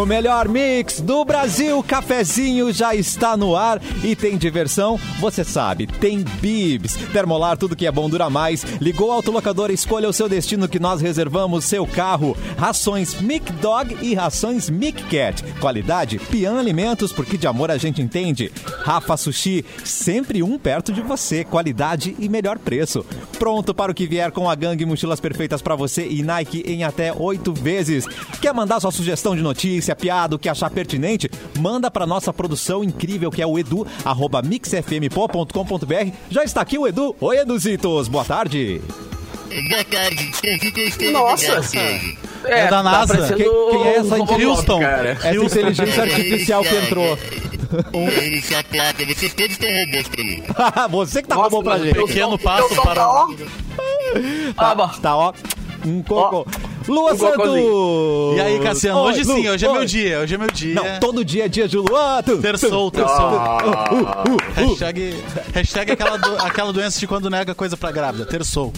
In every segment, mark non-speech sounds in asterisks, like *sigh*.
O melhor mix do Brasil, cafezinho já está no ar e tem diversão, você sabe, tem bibs. Termolar, tudo que é bom dura mais. Ligou o autolocador, escolha o seu destino que nós reservamos seu carro. Rações Mic Dog e rações Mic Cat. Qualidade, Pian Alimentos, porque de amor a gente entende. Rafa Sushi, sempre um perto de você. Qualidade e melhor preço. Pronto para o que vier com a gangue mochilas perfeitas para você e Nike em até oito vezes. Quer mandar sua sugestão de notícia, piada, o que achar pertinente? Manda para nossa produção incrível que é o edu, arroba mixfmpo.com.br. Já está aqui o Edu. Oi, Eduzitos. Boa tarde. Boa tarde. Nossa. É, da NASA. parecendo Quem- quem é essa Robocop, Houston? cara. Essa inteligência artificial que entrou. Essa placa, vocês todos estão robôs pra mim. Você que tá Nossa, roubando pra gente. Pequeno passo para- ó, Tá, Ah, bom. tá, ó. Um cocô. Lua um Santos! E aí, Cassiano, hoje Lu, sim, hoje é meu dia, hoje é meu dia. Não, todo dia é dia de Luan. Tu- Terçou, terçou. Ah, Hashtag, hashtag aquela, do- aquela doença de quando nega coisa pra grávida, terçou.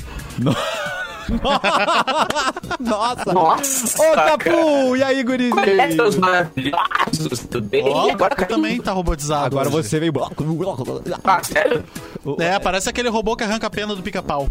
Nossa! Nossa, Ô. Capu! E aí, gurizinho? Coletas maravilhosos, tudo bem? Ó, agora também tá robotizado. Agora hoje. você veio... Ah, sério? É, parece aquele robô que arranca a pena do pica-pau.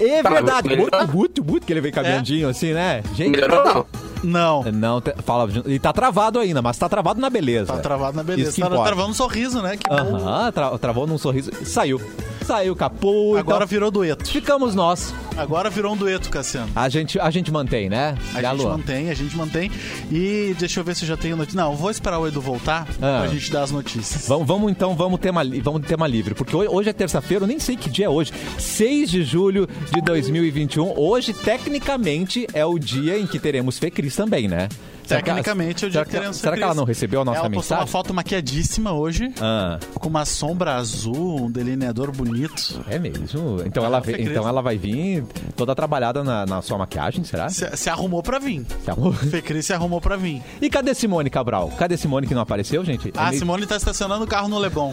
É Tá, verdade. Muito, muito, muito que ele veio caminhandinho assim, né? Gente... Melhorou não? Não. Não, te- fala... E tá travado ainda, mas tá travado na beleza. Tá travado na Isso beleza. que Tá importa. travando um sorriso, né? Que bom. Aham, tra- travou num sorriso. Saiu. Saiu, Capu. Agora então, virou dueto. ficamos nós. Agora virou um dueto, Cassiano. A gente, a gente mantém, né? A E a gente Luan? mantém, a gente mantém. E deixa eu ver se eu já tenho notícia. Não, vou esperar o Edu voltar Ah. pra gente dar as notícias. Vamos, vamos então, vamos tema, vamos tema livre, porque hoje, é terça-feira, eu nem sei que dia é hoje. 6 de julho de 2021. Hoje, tecnicamente, é o dia em que teremos Fê Cris também, né? Ela- Tecnicamente, é o dia será que que, teremos será que ela não recebeu a nossa ela postou mensagem? uma foto maquiadíssima hoje, Ah, com uma sombra azul, um delineador bonito. é mesmo? Então, ela, então ela vai vir toda trabalhada na, na sua maquiagem, será? Se, se arrumou pra vir. Se arrumou? *laughs* Fê Cris se arrumou pra vir. E cadê Simone Cabral? Cadê Simone que não apareceu, gente? Ah, É meio- Simone tá estacionando o carro no Leblon.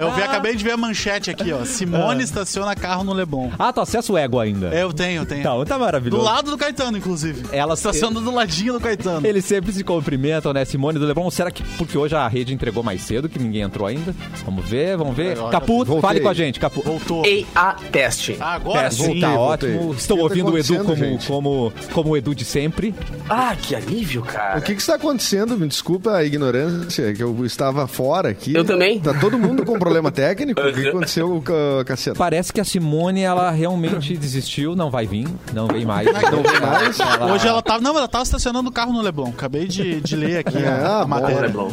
Eu vi, *laughs* acabei de ver a manchete aqui, ó. Simone estaciona carro no Leblon. Ah, tu acessa o ego ainda. Eu tenho, eu tenho. Então, tá Do maravilhoso. lado do Caetano, inclusive. Ela- estaciona do ladinho do Caetano. Eles sempre se cumprimentam, né? Simone do Lebron. Será que porque hoje a rede entregou mais cedo, que ninguém entrou ainda? Vamos ver, vamos ver. Agora Capu, voltei. fale com a gente, Capu. Voltou. EA teste. Agora Teste, sim. tá voltei. ótimo. Que Estou tá ouvindo o Edu como, gente? como, como o Edu de sempre. Ah, que alívio, cara. O que que está acontecendo? Me desculpa a ignorância, que eu estava fora aqui. Eu também. Tá todo mundo com problema técnico? O que aconteceu com a Cassiano? Parece que a Simone, ela realmente desistiu, não vai vir, não vem mais. Não vem mais? Hoje ela tava. Não, ela tava estacionando o carro no Leblon. Acabei de, de ler aqui É, a, a bom, matéria. Leblon.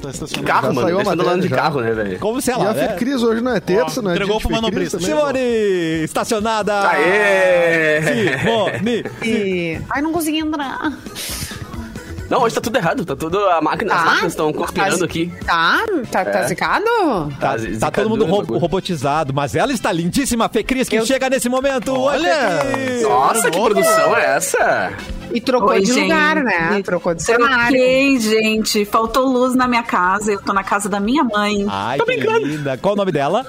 Tá estacionando. Carro, Já mano. saiu matéria andando de carro, né, velho? Como se E ela, a né? Fecris hoje não é terça, Ó, não é entregou pro Fecris manobrista. Simone, estacionada. Aê! Simone. *laughs* E... Ai, não consegui entrar. Não, hoje tá tudo errado. Tá tudo. A máquina, as Tá? máquinas estão conspirando Tá- aqui. Tá? Tá, tá É. zicado? Tá, Tá tá todo mundo ro- bagulho. robotizado, mas ela está lindíssima, Fê Cris, que Eu- chega nesse momento. Olha! Cris. Nossa, que produção é essa? E trocou Oi, de gente. lugar, né? Trocou de cenário. Troquei, gente. Faltou luz na minha casa. Eu tô na casa da minha mãe. Ai, que linda. Qual o nome dela?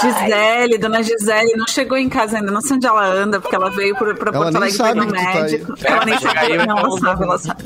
Gisele, dona Gisele, não chegou em casa ainda. Não sei onde ela anda, porque ela veio pra, pra Ela Porto Alegre que tu tá médico. ela nem sabe. Não, ela um- sabe, ela sabe.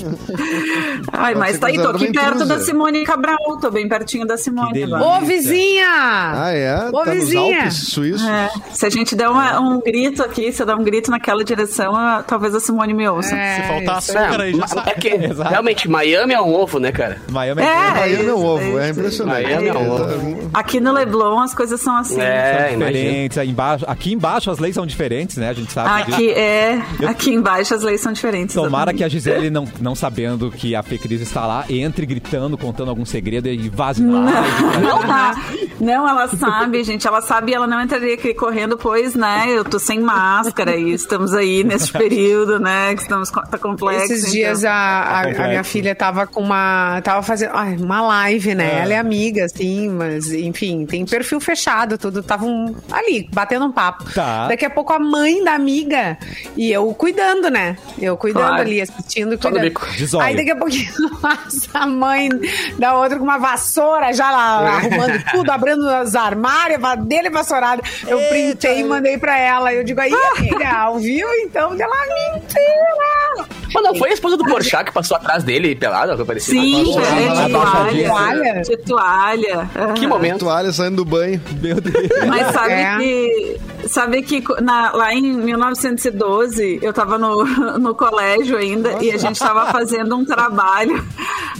Ai, mas tá aí, tô aqui perto da Simone Cabral. Tô bem pertinho da Simone agora. Ô, vizinha! Ah, é? Ô, tá vizinha. Alpes suíços? É, se a gente der uma- um grito aqui, se eu der um grito naquela direção, talvez a Simone me ouça. É, Se faltar isso. açúcar aí, já sabe. é que *laughs* Exato. realmente Miami é um ovo, né, cara? Miami É, Miami é um isso, ovo, é impressionante. Miami é um ovo. Aqui no Leblon as coisas são assim. É, imagina. diferentes. Aí embaixo, aqui embaixo as leis são diferentes, né? A gente sabe disso. Aqui é, aqui embaixo as leis são diferentes. Tomara que a. Gisele, não, não sabendo que a Fê Cris está lá, entre gritando, contando algum segredo e vaze no live. Não tá. Não, ela sabe, gente. Ela sabe e ela não entraria aqui correndo, pois, né? Eu tô sem máscara e estamos aí nesse período, né? Que estamos co- tá complexo. Esses dias então. a, a- a minha filha tava com uma. Tava fazendo ai, uma live, né? Ela é amiga, assim, mas enfim, tem perfil fechado, tudo. Estavam ali, batendo um papo. Tá. Daqui a pouco a mãe da amiga e eu cuidando, né? Eu cuidando Claro. ali, assistindo e cuidando. Aí daqui a pouquinho *laughs* passa a mãe da outra com uma vassoura, já lá, arrumando tudo, abrindo os armários, dele vassourada. Eu printei e mandei pra ela. Eu digo, aí, amiga, ao vivo então? Dela, mentira! Woo! Mas não foi a esposa do Porchat que passou atrás dele pelada, parecia? Sim, Passou é, de abaixadinha. toalha. De toalha. Que momento. Toalha saindo do banho. Meu Deus. Mas sabe É. que. Sabe que na- lá em 1912 eu tava no, *laughs* no colégio ainda e a gente tava fazendo um trabalho.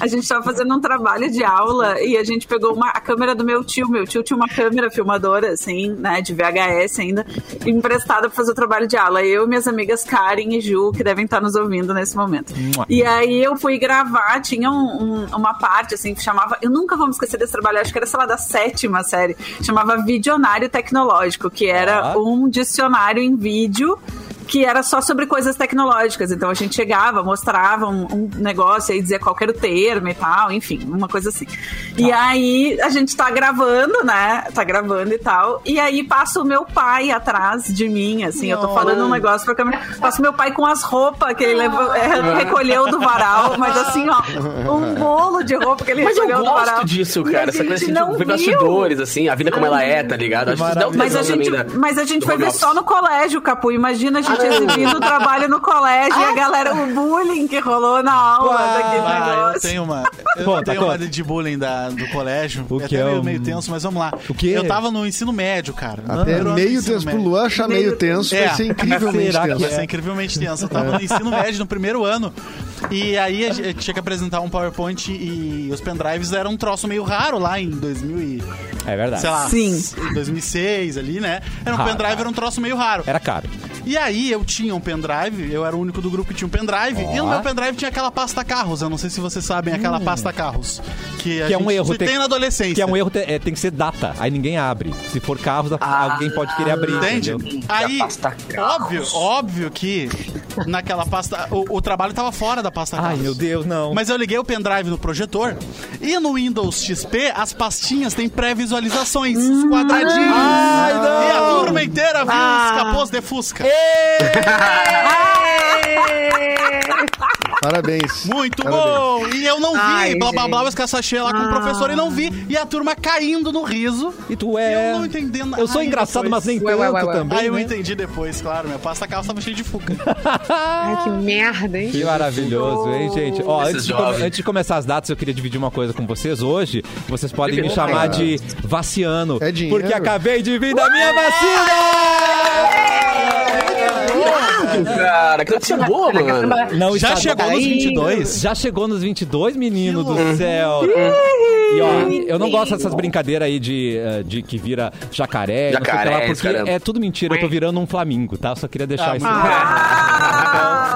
A gente tava fazendo um trabalho de aula e a gente pegou uma, a câmera do meu tio. Meu tio tinha uma câmera filmadora, assim, né, de VHS ainda, emprestada pra fazer o trabalho de aula. Eu e minhas amigas Karen e Ju, que devem estar nos ouvindo nesse momento. E aí eu fui gravar, tinha um- um- uma parte, assim, que chamava. Eu nunca vou me esquecer desse trabalho, acho que era, sei lá, da sétima série. Chamava Videonário Tecnológico, que era Ah. um dicionário em vídeo que era só sobre coisas tecnológicas. Então a gente chegava, mostrava um, um negócio aí, dizia qual era o termo e tal, enfim, uma coisa assim. E aí a gente tá gravando, né? Tá gravando e tal. E aí passa o meu pai atrás de mim, assim. Eu tô falando um negócio pra câmera. Passa o meu pai com as roupas que ele levou, é, recolheu do varal, mas assim, ó, um bolo de roupa que ele Mas eu recolheu do varal. gosto disso, E a cara. Essa coisa gente assim, não de ver viu. bastidores, assim, a vida como ela é, tá ligado? Acho que dá um Mas a gente, mas a gente foi ver só no colégio, Capu. Imagina a gente exibindo o trabalho no colégio e a galera, o bullying que rolou na aula daquele Ah, eu negócio. tenho uma. Eu Conta, tenho uma conta. de bullying da, do colégio. O é que até é meio, um- meio tenso, mas vamos lá. O quê? Eu tava no ensino médio, cara. Até ano do meio tenso pro. Luan achar meio Meio tenso É. vai ser incrivelmente tenso. Vai ser incrivelmente tenso. Eu tava no ensino médio, no primeiro ano. E aí a gente tinha que apresentar um PowerPoint e os pendrives eram um troço meio raro lá em 2000 e, É verdade. sei lá, Sim. 2006 ali, né? Era um Raro, pendrive, raro. era um troço meio raro. Era caro. E aí eu tinha um pendrive, eu era o único do grupo que tinha um pendrive, e no meu pendrive tinha aquela pasta carros. Eu não sei se vocês sabem aquela pasta carros. Que, a Que é um erro. Tem, na adolescência. Que é um erro, te- é, tem que ser data. Aí ninguém abre. Se for carros, alguém pode querer abrir. Entende? Entendeu? Aí, pasta óbvio, óbvio que naquela pasta. O, o trabalho tava fora da pasta Ai, carros. meu Deus, não. Mas eu liguei o pendrive no projetor e no Windows XP as pastinhas têm pré-visualizações, os quadradinhos. Ai, não. E a turma inteira viu os capôs de Fusca. *laughs* Parabéns. Muito Parabéns. bom! E eu não vi, Ai, blá blá blá, os caçachê lá com o professor e não vi. E a turma caindo no riso. E tu é. Eu não entendendo Eu sou Aí engraçado, depois- mas nem Ué, tanto ué, ué, ué. também. Aí eu né? entendi depois, claro. Minha pasta calça tava cheia de fuca. *laughs* Ai, que merda, hein? Que maravilhoso, hein, gente? Ó, antes de, antes de começar as datas, eu queria dividir uma coisa com vocês. Hoje, vocês podem me chamar de Vaciano. É dinheiro. Porque acabei de vir da minha vacina! Cara, que notícia boa, mano. Não, Já está- chegou nos Aí. 22? Já chegou nos 22, menino do céu. E ó, eu não gosto dessas brincadeiras aí de, eh, de que vira jacaré, não sei o que lá, Jacaré, porque caramba. é tudo mentira. Eu tô virando um flamingo, tá? Só queria deixar Ah, isso. muito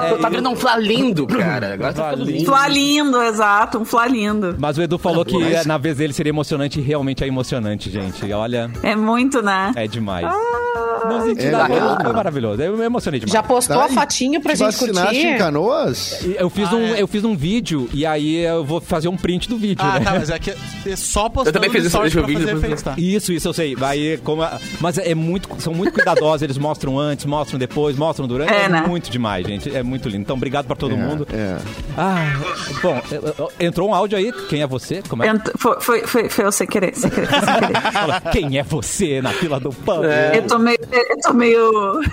É, Tá vendo um flá lindo, cara. Agora tá ficando lindo. Flá lindo, exato, um flá lindo. Mas o Edu falou que eh, na vez dele seria emocionante e realmente é emocionante, gente. Olha, É muito, né? é demais. Não senti É nada, mesmo? foi maravilhoso. Eu me emocionei demais. Já postou Tá, a fotinho pra te gente vacinaste em curtir? Canoas? Eu fiz, Ah, um, é. eu fiz um vídeo e aí eu vou fazer um print do vídeo, Ah, né? tá, mas é que é só postando Eu também fiz isso, deixa eu fazer depois-? Isso, isso eu sei. Aí, como a- mas é muito, são muito cuidadosos. Eles mostram antes, mostram depois, mostram durante. É, É, né? muito demais, gente. É muito lindo. Então, obrigado pra todo É, mundo. É. Ah, bom, entrou um áudio aí. Quem é você? Como é? Ent- Foi, foi, foi, foi eu sem querer, sem querer, foi sem querer. *laughs* Fala, Quem é você na fila do pão? Eu tô meio. Eu tô meio. *laughs*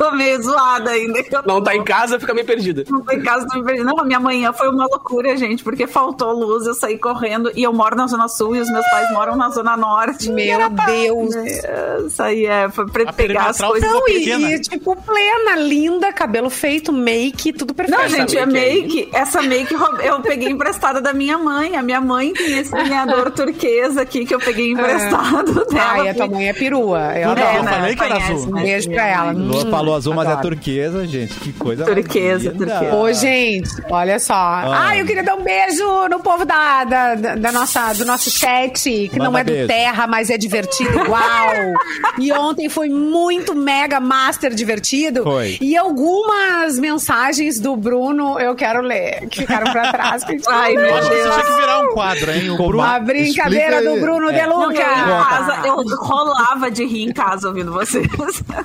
Eu tô meio zoada ainda. eu Não tô- tá em casa, fica meio perdida. Não tô em casa, tô me perdendo. Não, a minha manhã foi uma loucura, gente, porque faltou luz, eu saí correndo e eu moro na Zona Sul e os meus pais moram na Zona Norte. Meu era pra- Deus. É, Isso aí é, foi pra A pegar as coisas. Não, e, e, tipo, plena, linda, cabelo feito, make, tudo perfeito. Não, Essa gente, é make aí. Essa make eu peguei emprestada da minha mãe. A minha mãe tem esse delineador turquesa aqui que eu peguei emprestado *laughs* dela. Ai, a tua mãe é perua. Eu Tudo, adoro. eu falei que azul. Um né? beijo pra ela. Lua Hum, falou azul, mas é turquesa, gente. Que coisa Turquesa, linda. turquesa. Ô, gente, olha só. Ah, eu queria dar um beijo no povo da, da, da- nossa, do nosso chat, que não Manda é do beijo. Terra, mas é divertido igual. e ontem foi muito mega master divertido. Foi. E algumas mensagens do Bruno eu quero ler, que ficaram pra trás. que não Ai, meu Deus. isso tinha que virar um quadro, hein? O Bruno. A brincadeira Explica do. Bruno É. De Não, eu, em Luca. casa, eu rolava de rir em casa ouvindo você.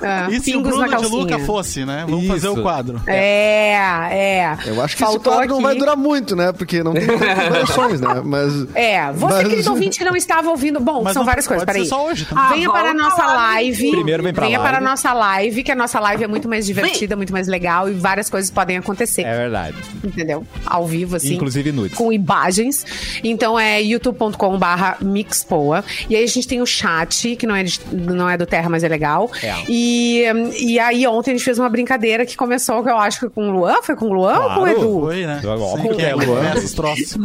É, E se o Bruno na de Luca fosse, né? Vamos Isso. fazer o quadro. É, é. Eu acho que Faltou esse quadro não aqui- vai durar muito, né? Porque não tem *laughs* variações, né? Mas. É, você, mas- querido ouvinte que não estava ouvindo. Bom, Mas são não- várias coisas, pode peraí. ser só hoje. Ah, venha para a nossa live. Primeiro vem pra venha live. para a nossa live, que a nossa live é muito mais divertida, muito mais legal e várias coisas podem acontecer. É verdade. Entendeu? Ao vivo, assim. Inclusive nudes. Com imagens. Então é youtube.com barra mixpoa. E aí a gente tem o chat, que não é, de- não é do Terra, mas é legal. É. E, e aí ontem a gente fez uma brincadeira que começou, que eu acho que com o Luan. Foi com o Luan ou com o Claro. Edu? Foi, né? Óbvio Sempre que é, Luan. troços.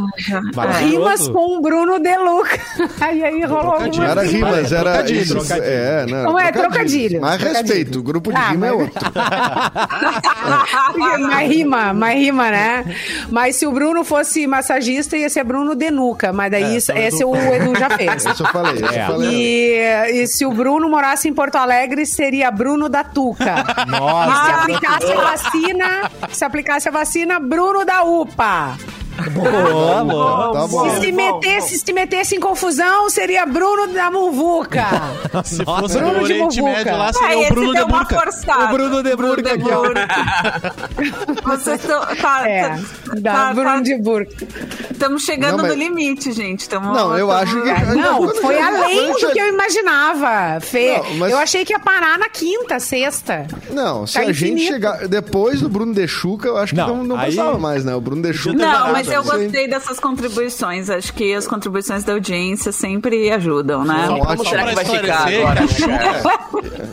Rimas com o Bruno Deluca. *laughs* Aí aí rolou Trocadilho. alguma Era rimas, era Trocadilho, isso. trocadilho. É, não, Não é trocadilho. Mas respeito, o grupo de Ah, rima é mas- outro. *laughs* mais rima, mais rima, né? Mas se o Bruno fosse massagista, ia ser Bruno Denuca. Mas daí isso- esse o Edu já fez. *laughs* Isso eu falei, isso É. eu falei. E, e se o Bruno morasse em Porto Alegre, seria Bruno da Tuca. E se Nossa. aplicasse a vacina, se aplicasse a vacina, Bruno da UPA. Boa, boa. Tá bom. E se metesse, se metesse em confusão, seria Bruno da Muvuca. *laughs* Se fosse Bruno de Oriente Muvuca. Médio lá, Ah, seria o esse Bruno de Burca. O Bruno de Bruno Burca aqui, ó. Burca. *laughs* Vocês estão... Tá, É, tá- da tá- Bruno tá- de Burca. Estamos chegando Não, mas- no limite, gente. Tamo, Não, eu tamo- acho que- Não, foi além do que eu imaginava, Fê. Não, mas- Eu achei que ia parar na quinta, sexta. Não, se Tá a gente infinito. chegar. Depois do Bruno Dechuca, eu acho que Não, não, não aí- passava mais, né? O Bruno Dechuca. Não, mas eu Isso gostei dessas contribuições. Acho que as contribuições da audiência sempre ajudam, né? São Como será que vai ficar agora, né?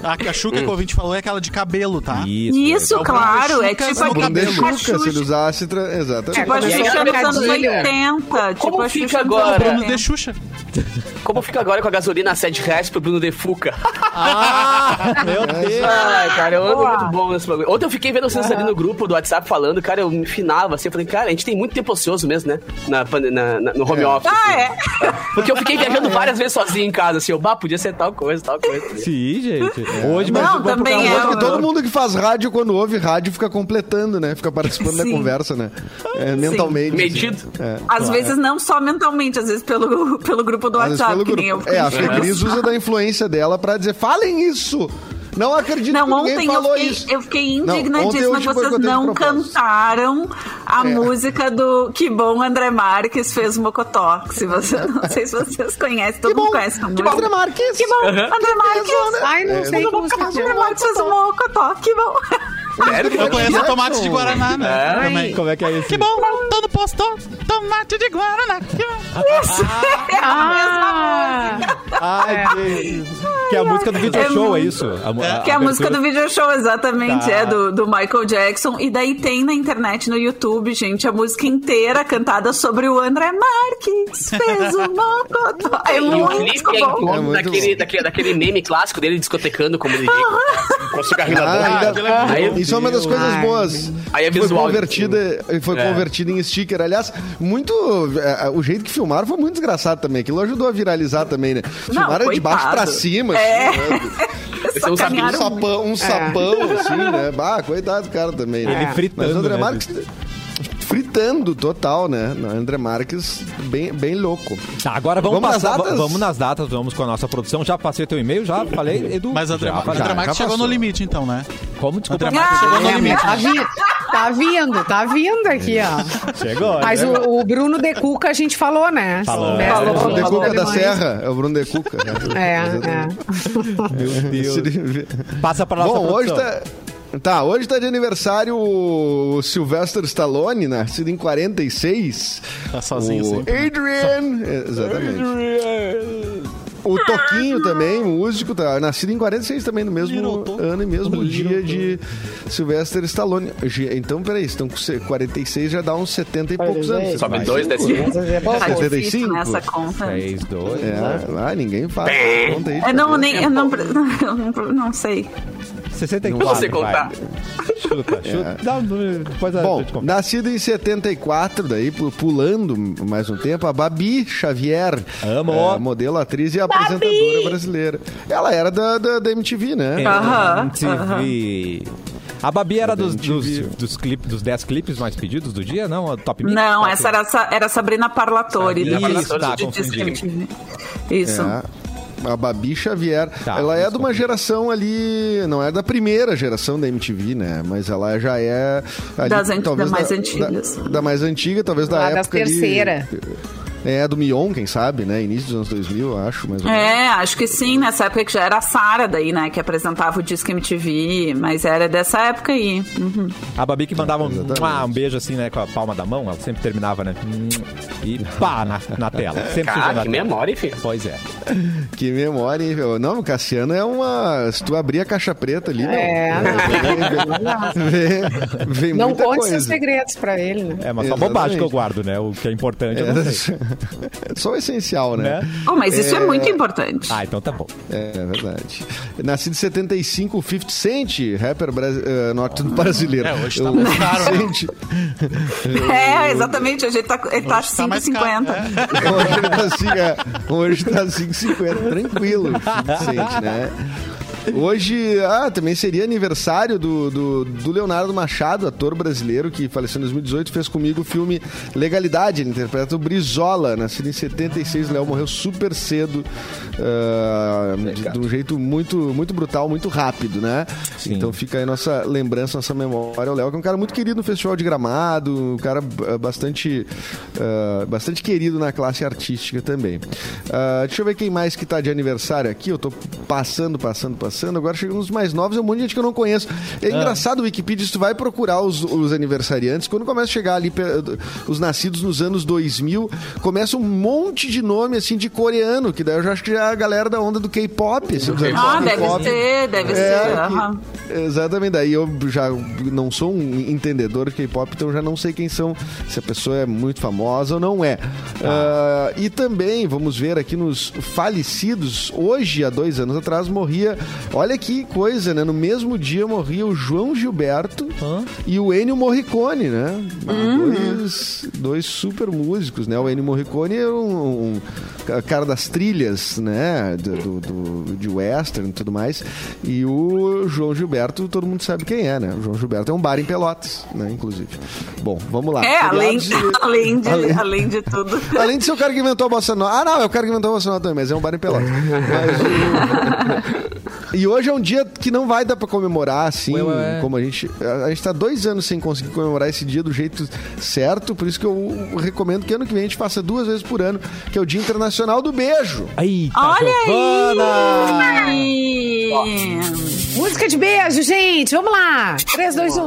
A cachuca que o ouvinte falou é aquela de cabelo, tá? Isso, É o claro. É tipo a se ele usasse. Tra... Exatamente. Tipo a É, aí, Xuxa nos anos trocadilho. 80. Tipo Como fica agora? Bruno 80. de Xuxa. Como fica agora com a gasolina a 7 reais pro Bruno de Fuca? Ah, meu *laughs* Deus. Ai, cara, eu ando muito bom nesse bagulho. Ontem eu fiquei vendo vocês ali no grupo do WhatsApp falando, cara, eu me finava assim, eu falei, cara, a gente tem muito tempo ocioso mesmo, né? Na, na- na- no home office. Ah, assim. é? *laughs* Porque eu fiquei viajando várias vezes sozinho em casa, assim, eu, bah, podia ser tal coisa, tal coisa. Sim, gente. Hoje, Não, mas vamos também é, outro- todo mundo que faz rádio, quando ouve rádio, fica completando, né? Fica participando da Sim. conversa, né? É, mentalmente. Medido. assim. É. Às vezes não só mentalmente, às vezes pelo, pelo grupo do Às WhatsApp, pelo que nem eu grupo. É, a Fecris usa da influência dela pra dizer, falem isso! Não acredito Não, que ninguém ontem eu falou fiquei, isso. eu fiquei indignadíssima eu que vocês não cantaram a É. música do Que Bom André Marques fez Mocotó. Se você, *laughs* não sei se vocês conhecem, todo Que mundo bom, conhece que bom, André Marques. Que bom, André Marques. Ai, não É, sei como André Marques fez Mocotó, que bom. Sério? Eu conheço Jackson. tomate de Guaraná, né? É. Como é que é isso? Que bom, tô no posto, tomate de Guaraná. Isso, *laughs* é a mesma música. Ai, Deus. Que é a música do video É show, é isso? A, Que é a música do video show, exatamente, Tá. é do, do Michael Jackson. E daí tem na internet, no YouTube, gente, a música inteira cantada sobre o André Marques. Fez *laughs* o Mocotó. É muito é bom. É muito daquele, bom. daquele, daquele meme clássico dele discotecando como DJ. com o cigarrinho na Ah, boca. ainda- Aí- Isso é uma das coisas boas. Aí é Foi visual, convertida, foi É. convertida em sticker. Aliás, muito. é, o jeito que filmaram foi muito desgraçado também. Aquilo ajudou a viralizar também, né? Filmaram de baixo pra cima. É. assim, né? *laughs* É um sapão, um sapão, assim, né? Bah, coitado do cara também. né? Ele Mas fritando, o André né, Marques fritando total, né? André Marques bem, bem louco. Tá, agora vamos, Vamos nas passar. datas? Vamos nas datas, vamos com a nossa produção. Já passei teu e-mail, já falei, Edu. Mas o André, já, André já, Marques já chegou no limite, então, né? Como? Desculpa. André Marques chegou no É, limite. tá vindo, tá vindo, tá vindo aqui, ó. Chegou. Mas né? o, o Bruno De Cuca a gente falou, né? Falou. Mestre, Falou. É o Bruno de Cuca da. Serra. É o Bruno de Cuca. É, *laughs* é. Meu *laughs* Deus. Passa pra nossa Bom, hoje produção. tá. Tá, hoje tá de aniversário o Sylvester Stallone, nascido em 46. Tá sozinho o sempre. né? Adrian. É, Exatamente. O Toquinho também, músico, tá nascido em 46 também, no mesmo Little ano e mesmo dia de Sylvester Stallone. Então, peraí, estão com se- 46 já dá uns 70 e poucos anos. Sobe dois né? Difícil 75? nessa conta. 3, 2. É, ah, ninguém faz. essa conta aí Eu não, nem, eu *laughs* não, não, não sei. 64. Não sei contar. vai. Chuta, *laughs* chuta. Dá um número, depois a Bom, conta. nascido em 74, daí pu- pulando mais um tempo, a Babi Xavier. Amo. é, a modelo, atriz e apresentadora brasileira. Ela era da, da, da MTV, né? Aham, MTV. A Babi era dos, dos, dos, clipes, dos 10 clipes mais pedidos do dia, não? A Top Mix? Não, Top- essa era, era Sabrina Parlatori. Sabrina do- Parlatori, de tá. MTV. Isso. É. A Babi Xavier. Tá, ela é de uma geração ali. Não é da primeira geração da MTV, né? Mas ela já é. ali, Das an- talvez da mais da, antigas. Da, da mais antiga, talvez da Lá das época. ali- terceira. É, do Mion, quem sabe, né? Início dos anos 2000, eu acho. Mais ou menos. É, acho que sim, nessa época que já era a Sara daí, né, que apresentava o Disque MTV, mas era dessa época aí. Uhum. A Babi que mandava um, ah, um beijo assim, né, com a palma da mão, ela sempre terminava, né? E pá, na, na tela. Sempre Cara, sujando a que tela. memória, enfim. Pois é. Que memória, hein? meu? Não, o Cassiano é uma. Se tu abrir a caixa preta ali, É, não. Vem, vem Não muita conte coisa. seus segredos pra ele, né? É, mas só bobagem que eu guardo, né? O que é importante, eu não sei. É *laughs* só o essencial, né? Né? Oh, mas isso é, muito importante. Ah, então tá bom. É, verdade. Nascido em 75, o 50 Cent, rapper brasi- eh, norte-brasileiro. É, hoje tá O mais caro, né? 50 Cent, *laughs* É, exatamente, a gente tá, ele tá Hoje tá mais 5,50. caro, é. Hoje ele tá assim, é, hoje tá 5,50, tranquilo, 50 Cent, né? Hoje, ah, também seria aniversário do, do, do Leonardo Machado, ator brasileiro que faleceu em 2018, fez comigo o filme Legalidade. Ele interpreta o Brizola, nascido em 76. O Léo morreu super cedo, ah, de, de um jeito muito, muito brutal, muito rápido, né? Sim. Então fica aí nossa lembrança, nossa memória. O Léo, que é um cara muito querido no Festival de Gramado, um cara ah, bastante, ah, bastante querido na classe artística também. Ah, deixa eu ver quem mais que tá de aniversário aqui. Eu tô passando, passando, passando. Agora chegando nos mais novos, é um monte de gente que eu não conheço. É engraçado o Wikipedia, se tu vai procurar os, os aniversariantes, quando começa a chegar ali os nascidos nos anos 2000, começa um monte de nome assim de coreano, que daí eu já acho que já é a galera da onda do K-pop. Assim, Ah, deve ser, deve É, ser. que- aham. Exatamente, daí eu já não sou um entendedor de K-pop, então já não sei quem são, se a pessoa é muito famosa ou não é. Ah, e também, vamos ver aqui nos falecidos, hoje, há dois anos atrás, morria, olha que coisa, né? No mesmo dia morria o João Gilberto e o Ennio Morricone, né? Ah, Dois, dois super músicos, né? O Ennio Morricone é um, um cara das trilhas, né? Do, do- do- de western e tudo mais. E o João Gilberto, todo mundo sabe quem é, né? O João Gilberto é um bar em Pelotas, né? Inclusive. Bom, vamos lá. É, além, Feriados *laughs* e- além, de, além- além de tudo. *laughs* Além de ser o cara que inventou a bossa nova. Ah, não, é o cara que inventou a bossa nova também, mas é um bar em Pelotas. Mas o- E hoje é um dia que não vai dar pra comemorar, assim, ué, ué. como a gente... A gente tá dois anos sem conseguir comemorar esse dia do jeito certo, por isso que eu recomendo que ano que vem a gente faça duas vezes por ano, que é o Dia Internacional do Beijo. Eita, Olha Giovana! aí! Música de beijo, gente. Vamos lá. 3, 2, 1.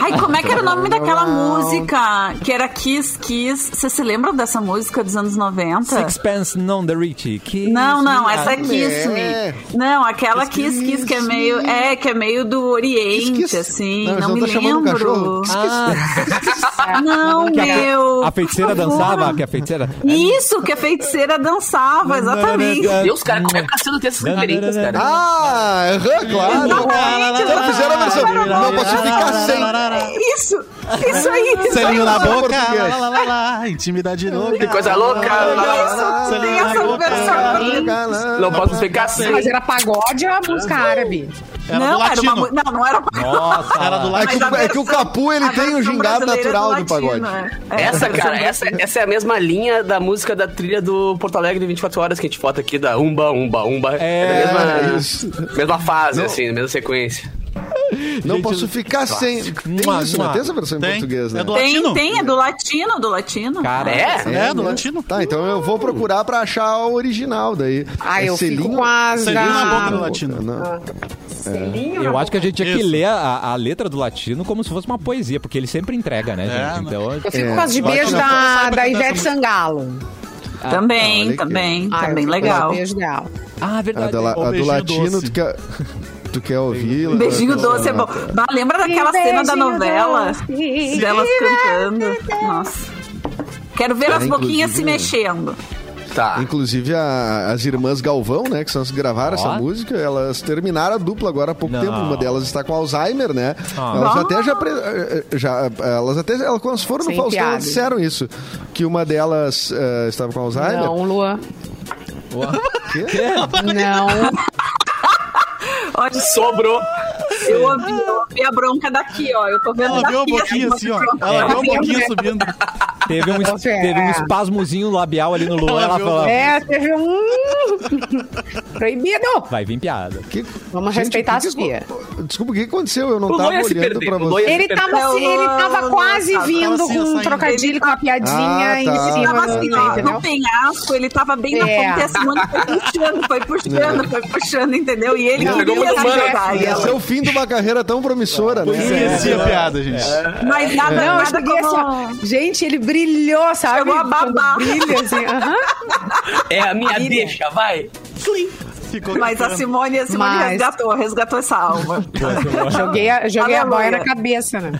Ai, como é que era o nome daquela música que era Kiss Kiss? Você se lembra dessa música dos anos 90? Sixpence non the Rich. Que Não, não, isso, essa é cara? Kiss É. Me. Não, aquela Kiss, Kiss Kiss que é meio, Me. é, que é meio do Oriente, Kiss, Kiss. assim, Não, não, me tá lembro. Ah, Não, que a, meu. a feiticeira dançava, que a feiticeira... Isso, que a feiticeira dançava, exatamente. Deus, cara, como é que o Cassiano tem essas referências, cara? Ah, claro. Exatamente, Então fizeram a versão. Não posso ficar sem. Isso, isso aí. Selinho na boca, português. lá, lá, lá, lá, intimidade louca. Que coisa louca! Isso, tem essa versão. Não posso ficar sem. Mas era pagode ou a música árabe? Era do Não, era uma, latino. mu- não, não era pagode. Nossa, *laughs* Era do É latino. que, o- Mas a é que o versão- Capu, ele tem o versão gingado brasileira natural do latino, pagode. é. É, Essa, versão cara, essa, essa é a mesma linha da música da trilha do Porto Alegre de 24 horas que a gente bota aqui, da Umba, Umba, Umba. É, da mesma, isso. mesma fase, assim, mesma sequência. Não Gente, posso ficar sem. Tem Mua, isso, né? mua. Tem essa versão em Tem. português, né? É do Tem, latino. tem, é do latino, do latino. Cara, É? É, do né? latino. Tá, então eu vou procurar pra achar o original daí. Ah, É eu fico selinho- com as Selinho na boca do latino. Não. Selinho Eu acho que a gente tinha que ler a, a letra do latino como se fosse uma poesia, porque ele sempre entrega, né, É, gente? Então, Eu fico É, com as de beijo da, da que Ivete Sangalo. Também, olha aqui. também, Ah, também legal. beijo dela. ah, A, verdade. da, la- O a do latino, doce. tu quer, tu quer ouvir? Beijinho doce é bom. Bah, lembra daquela cena da novela? doce. Delas cantando. Nossa. Quero ver É, as boquinhas se mexendo. Tá. Inclusive a- as irmãs Galvão, né, que são as que gravaram Ó. essa música, elas terminaram a dupla agora há pouco Não. tempo. Uma delas está com Alzheimer, né? Ah. Elas Ah. até já, pre- já elas até elas, quando foram no Sem Faustão piada. elas disseram isso, que uma delas eh, estava com Alzheimer. Não, Luan. Quê? Não. Olha, Sobrou. eu ouvi, eu ouvi a bronca daqui, ó. Eu tô vendo Ela viu a daqui. boquinha essa assim, ó. Ela a É. boquinha subindo. Teve um, *laughs* É. teve um espasmozinho labial ali no Luan. Ela falou, É, teve um... *laughs* Proibido! Vai vir piada. Que- Vamos Gente, respeitar que a que- Sofia. Desculpa, o que aconteceu? Eu não O tava olhando pra você. Ele tava, Não, ele tava não, quase não, vindo tava assim, com um trocadilho, com uma piadinha Ah, em tá. cima Tava assim, ó, entendeu? no penhasco, ele tava bem na É. ponta e a Simone foi puxando, foi puxando, foi puxando, entendeu? E ele Não, queria pegou pegar, e Ia ser o fim de uma carreira tão promissora, né? Esqueci a piada, gente. Mas nada, Não, eu nada cheguei assim, ó. como... Gente, ele brilhou, sabe? Chegou a babar. Brilha, assim. É a minha deixa, vai. Ficou Mas a. Simone, a Simone Mas- resgatou, resgatou essa alma. Joguei a, joguei a boia na cabeça, né?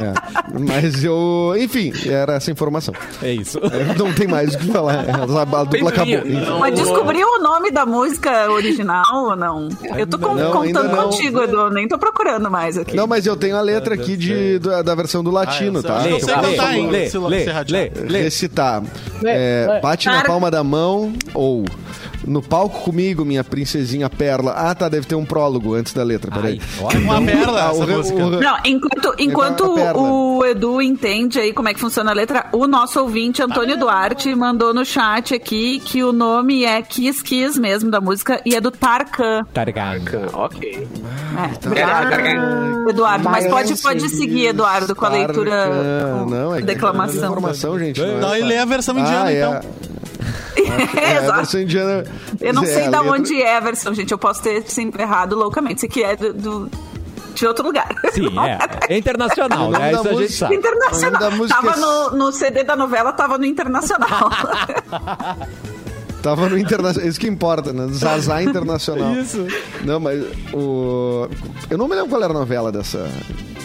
É. Mas eu. Enfim, era essa informação. É isso. É, Não tem mais o que falar. A dupla acabou. Enfim. Mas descobriu o nome da música original ou não? Eu tô con- Não, contando não. contigo, Edu, nem tô procurando mais aqui. Não, mas eu tenho a letra aqui de, da, da versão do latino, Ah, eu tá? Lê, Eu sei lê, lê, se- lê, se lê, ratear. lê. Recitar. É, bate na Cara- palma da mão ou no palco comigo, minha princesinha perla. Ah, tá, deve ter um prólogo antes da letra, peraí. Ai, olha. Uma perla Ah, essa música. Não, enquanto, enquanto o Edu entende aí como é que funciona a letra, o nosso ouvinte, Antônio Duarte, mandou no chat aqui que o nome é Kiss Kiss mesmo da música e é do Tarkan. Targan. Ok. É, Obrigado. Eduardo, mas pode, pode seguir, Eduardo, com a leitura, Tarkan. com Não, é declamação. Informação, gente. não é Não, e só- lê a versão indiana, ah, é. então. É, a *laughs* Exato. versão indiana. Eu não é, sei da letra- onde é a versão, gente. Eu posso ter sempre errado loucamente. Isso aqui é do, do- de outro lugar. Sim, *laughs* é. É internacional, né? da Isso a gente música- sabe. *laughs* Internacional. da música Tava é- no, no CD da novela, tava no Internacional. Tava no internacional. Isso que importa, né? Zazá Internacional. Isso. Não, mas o. Eu não me lembro qual era a novela dessa.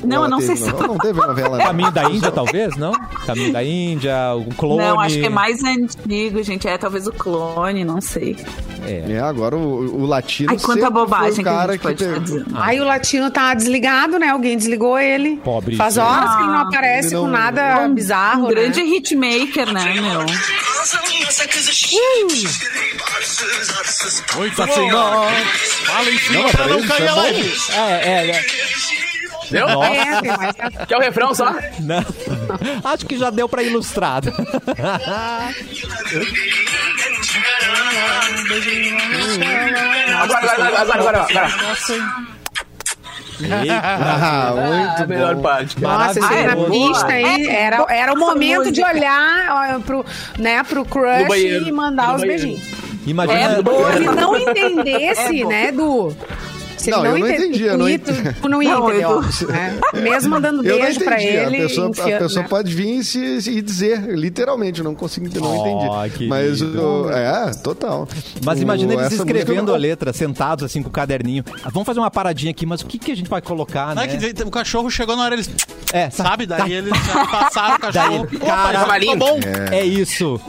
Não, eu não teve sei se- novela? Não teve novela. né? Caminho da Índia, talvez, não? Caminho da Índia, o clone. Não, acho que é mais antigo, gente. É talvez o clone, não sei. É. É, agora o, o latino. Ai, quanta bobagem que a cara gente pode estar dizendo. Aí o latino tá desligado, né? Alguém desligou ele. Pobre. Faz horas que ele não Ah, aparece ele não- com nada bizarro, Um grande né? hitmaker, né, meu? Muito assim, Fala em cima Não, pra não cair é a bom. live. É, é, é. Deu? Nossa. É. Quer o refrão só? Não. Acho que já deu pra ilustrar. *laughs* Agora, agora, agora, agora, agora. Ah, muito A melhor bom. parte. Nossa, Ah, era pista aí, É, era, era o momento de olhar ó, pro, né, pro crush banheiro. e mandar os beijinhos. Imagina. É ele não *laughs* entendesse, É né, Du? Se Não, ele eu não ente- entendi, eu não entendi. Tu não ia Não, entender, né? Mesmo *laughs* não beijo pra ele. a pessoa, enfia- a pessoa né? pode vir e, se, se- e dizer, literalmente, eu não consigo entender, não Oh, entendi. Mas o, é, total. Mas O- imagina eles música eu escrevendo não- a letra, sentados assim com o caderninho. Ah, Vamos fazer uma paradinha aqui, mas o que, que a gente vai colocar, Não né? é que o cachorro chegou na hora, eles. É, *laughs* Sabe? Daí tá. eles passaram o cachorro. Daí, Opa, cara, já ficou bom. É isso.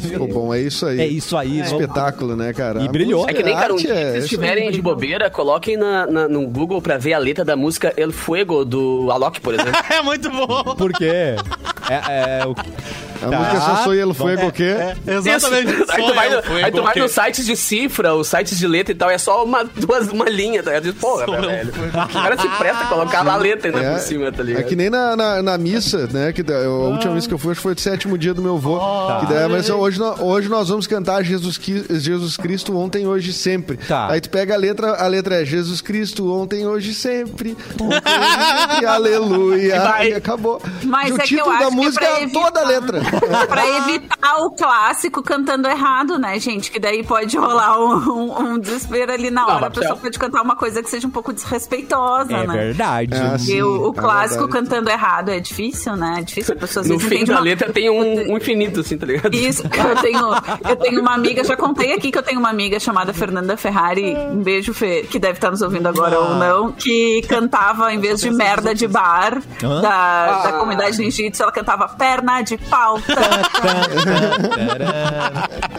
Ficou bom, é isso aí. É isso aí. vamos- Espetáculo, né, cara? E brilhou. É que nem, cara, um dia é aí. estiverem de bobeira, coloquem na, na- no Google pra ver a letra da música El Fuego do Alok, por *laughs* exemplo. É muito bom. Por quê? É, é, o... A música é só Soy El Fuego, o quê? É, exatamente. Isso. Aí tu vai, Sou no- aí tu vai foi nos sites de cifra, os sites de letra e tal, é só uma, duas, uma linha, tá ligado? Porra, Sou velho. O cara se presta a colocar lá a letra ainda É, por cima, tá ligado? é que nem na, na, na missa, né? Que da- a última missa que eu fui, acho que foi do sétimo dia do meu avô. Tá. Que daí, mas hoje, nó- hoje nós vamos cantar Jesus, Jesus Cristo ontem, hoje, sempre. Tá. Aí tu pega a letra, a letra é Jesus Cristo ontem, hoje, sempre. Ontem, hoje, *laughs* sempre, aleluia. E vai. E acabou. Mas e o é que eu título acho da que é música é toda a letra. *laughs* pra evitar o clássico cantando errado, né, gente? Que daí pode rolar um, um- um desespero ali na Não, hora. mas a pessoa é- pode cantar uma coisa que seja um pouco desrespeitosa, é né? verdade. É, Porque Sim, o, o é clássico verdade. cantando errado é difícil, né? É difícil. A pessoa às No fim da uma- letra tem um, um infinito, assim, tá ligado? Isso, eu tenho, eu tenho uma amiga, já contei aqui que eu tenho uma amiga chamada Fernanda Ferrari, um beijo, Fê, que deve estar nos ouvindo agora ou não, que cantava, em vez de merda de bar, da, da comunidade ninjitsu, ela cantava perna de pau.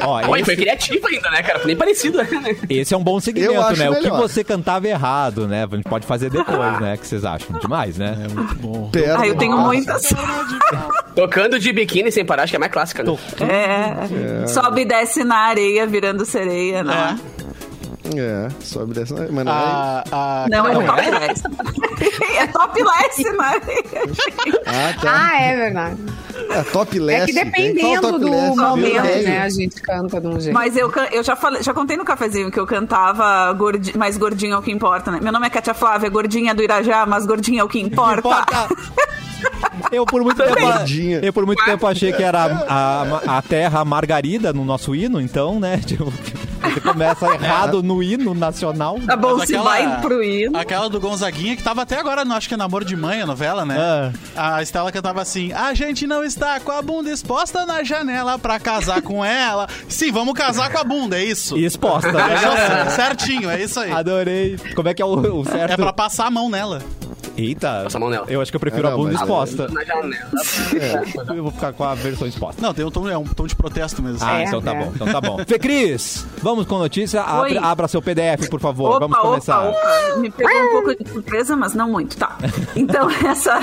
Ó, Pô, e foi esse, criativo ainda, né, cara? Nem parecido, né? esse é um bom segmento, né? O que melhor. você cantava errado, né? A gente pode fazer depois, né? O que vocês acham? Demais, né? Perna. Ah, eu tenho muitas. *laughs* Tocando de biquíni sem parar, acho que é mais clássica, né? É, Sobe e desce na areia, virando sereia, né? É, sobe dessa. Mas não é. A, a, Não, é Não top é? less. É top less, né? Ah, tá. Ah, é verdade. É top É que Qual dependendo do less? momento, Velho. né? A gente canta de um jeito. Mas eu, eu já falei, já contei no cafezinho que eu cantava gordi, mais gordinho é o que importa, né? Meu nome é Katia Flávia, gordinha do Irajá, mas gordinha é o que importa. Importa. Eu por muito *laughs* tempo, eu por muito tempo achei que era a, a, a terra margarida no nosso hino, então, né? *laughs* Tipo, você começa errado no hino nacional. Tá bom, Mas se vai pro hino. Aquela do Gonzaguinha, que tava até agora, no, acho que é Namoro de Mãe, a novela, né? Ah. A Estela cantava assim: A gente não está com a bunda exposta na janela pra casar com ela. Sim, vamos casar com a bunda, é isso. E exposta, né? Fechou certinho, é isso aí. Adorei. Como é que é o, o certo? É pra passar a mão nela. Eita. Passa a mão nela. Eu acho que eu prefiro a não, bunda mas- exposta. Na janela. Eu vou ficar com a versão exposta. Não, tem um tom, é um tom de protesto mesmo. Ah, É, então tá é. bom, então tá bom. *laughs* Fê Cris, vamos com notícia. Oi. abra seu PDF, por favor. Opa, vamos começar. opa, opa. Me pegou um pouco de surpresa, mas não muito, tá. Então, *laughs* essa.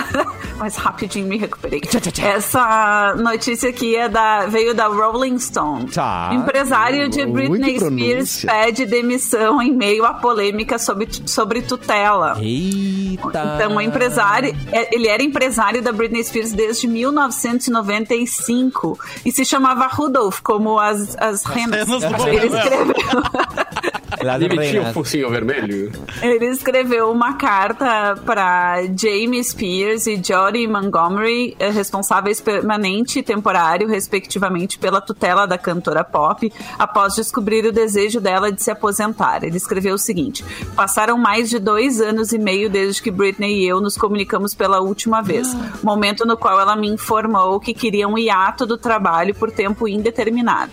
Mas rapidinho me recuperei. Essa notícia aqui é da, veio da Rolling Stone. Tá. Empresário de Britney Spears pede demissão em meio à polêmica sobre, sobre tutela. Eita. Então, o empresário, é, ele era empresário da Britney Spears desde 1995 e se chamava Rudolph, como as, as renas. Ele escreveu, *laughs* Lá Ele tinha um focinho vermelho. ele escreveu uma carta para Jamie Spears e Jody Montgomery, eh, responsáveis permanente e temporário, respectivamente, pela tutela da cantora pop, após descobrir o desejo dela de se aposentar. Ele escreveu o seguinte: Passaram mais de dois anos e meio desde que Britney e eu nos comunicamos pela última vez, momento no qual ela me informou que queria um hiato do trabalho por tempo indeterminado.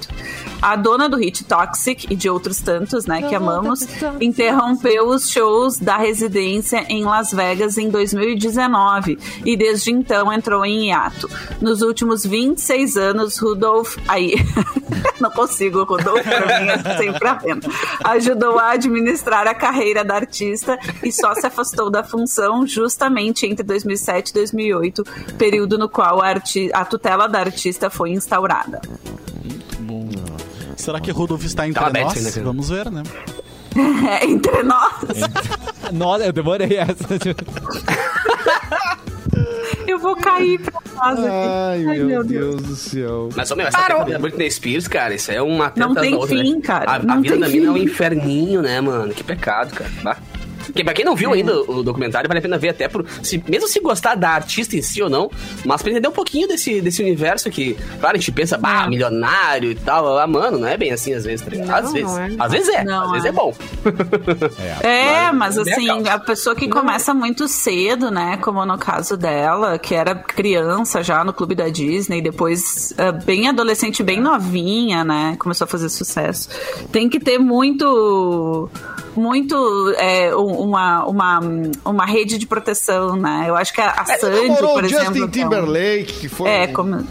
A dona do hit Toxic e de outros tantos, né, que amamos, interrompeu os shows da residência em Las Vegas em 2019 e desde então entrou em hiato. Nos últimos 26 anos, Rudolph. Aí, *laughs* não consigo, Rudolph pra mim é sempre a venda. Ajudou a administrar a carreira da artista e só se afastou da função justamente entre 2007 e 2008, período no qual a, a tutela da artista foi instaurada. Será que Rudolf está entre Tava aberto nós? ainda. Vamos ver, né? *laughs* É, entre nós. *laughs* Nossa, eu demorei essa. *laughs* Eu vou cair pra trás aqui. Ai, meu, Deus. do céu. Mas, ô, meu, essa Parou. treta da Britney Spears, cara, isso é uma treta Não tem da outra, fim, né? cara, A, a vida da mina é um inferninho, né, mano? Que pecado, cara. Bah. Porque pra quem não viu ainda o documentário, vale a pena ver até por. Se, mesmo se gostar da artista em si ou não, mas pra entender um pouquinho desse, desse universo que, claro, a gente pensa, bah, milionário e tal. Ah, mano, não é bem assim às vezes, tá ligado? Não, Às vezes. não é. Às vezes é, Não às vezes é. é bom. É, mas Mas é assim, a pessoa que começa muito cedo, né? Como no caso dela, que era criança já no clube da Disney, depois eh, bem adolescente, bem novinha, né? Começou a fazer sucesso. Tem que ter muito. Muito é, um- uma, uma, uma rede de proteção, né? Eu acho que a, a Sandy, Namorou por o exemplo. Justin Timberlake, que foi. É, como.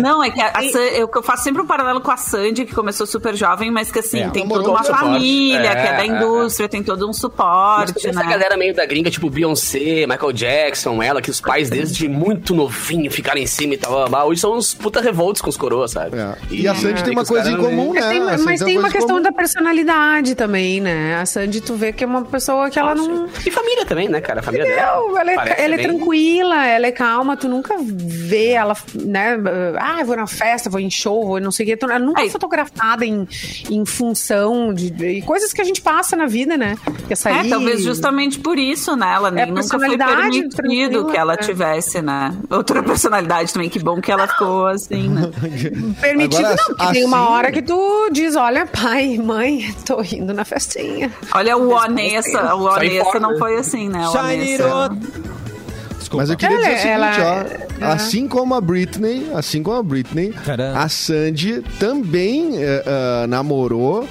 Não, é que a, a San- eu, eu faço sempre um paralelo com a Sandy, que começou super jovem, mas que assim, É. tem toda uma um família, É, que é da é, indústria, tem todo um Mas suporte, essa né? galera meio da gringa, tipo Beyoncé, Michael Jackson, ela, que os pais desde muito novinho ficaram em cima e tal, blá, hoje são uns puta revoltos com os coroas, sabe? É. E a Sandy tem uma coisa em comum, né? Mas tem, A mas Sandy tem uma questão da personalidade também, né? A Sandy, tu vê que é uma pessoa que ela não. E família também, né, cara? A família dela. Não, ela é, ela é bem- tranquila, ela é calma, tu nunca vê ela, né? Ah, vou na festa, vou em show, vou não sei o quê. Tu- Ela nunca é Aí. fotografada em, em função de, de coisas que a gente passa na vida, né? Que é sair. É, talvez justamente por isso, né? Ela nem É, nunca foi personalidade permitido que ela é. tivesse, né? Outra personalidade também, que bom que ela ficou assim, né? *laughs* Permitido Agora, não, porque tem uma assim- hora que tu diz, olha, pai, mãe, *laughs* tô indo na festinha. Olha o Onessa, o Sai Onessa fora, não foi assim, né? Desculpa. Mas eu queria Ela- dizer o seguinte, ela- ó. Assim como a Britney, assim como a Britney, Caramba. a Sandy também ah, namorou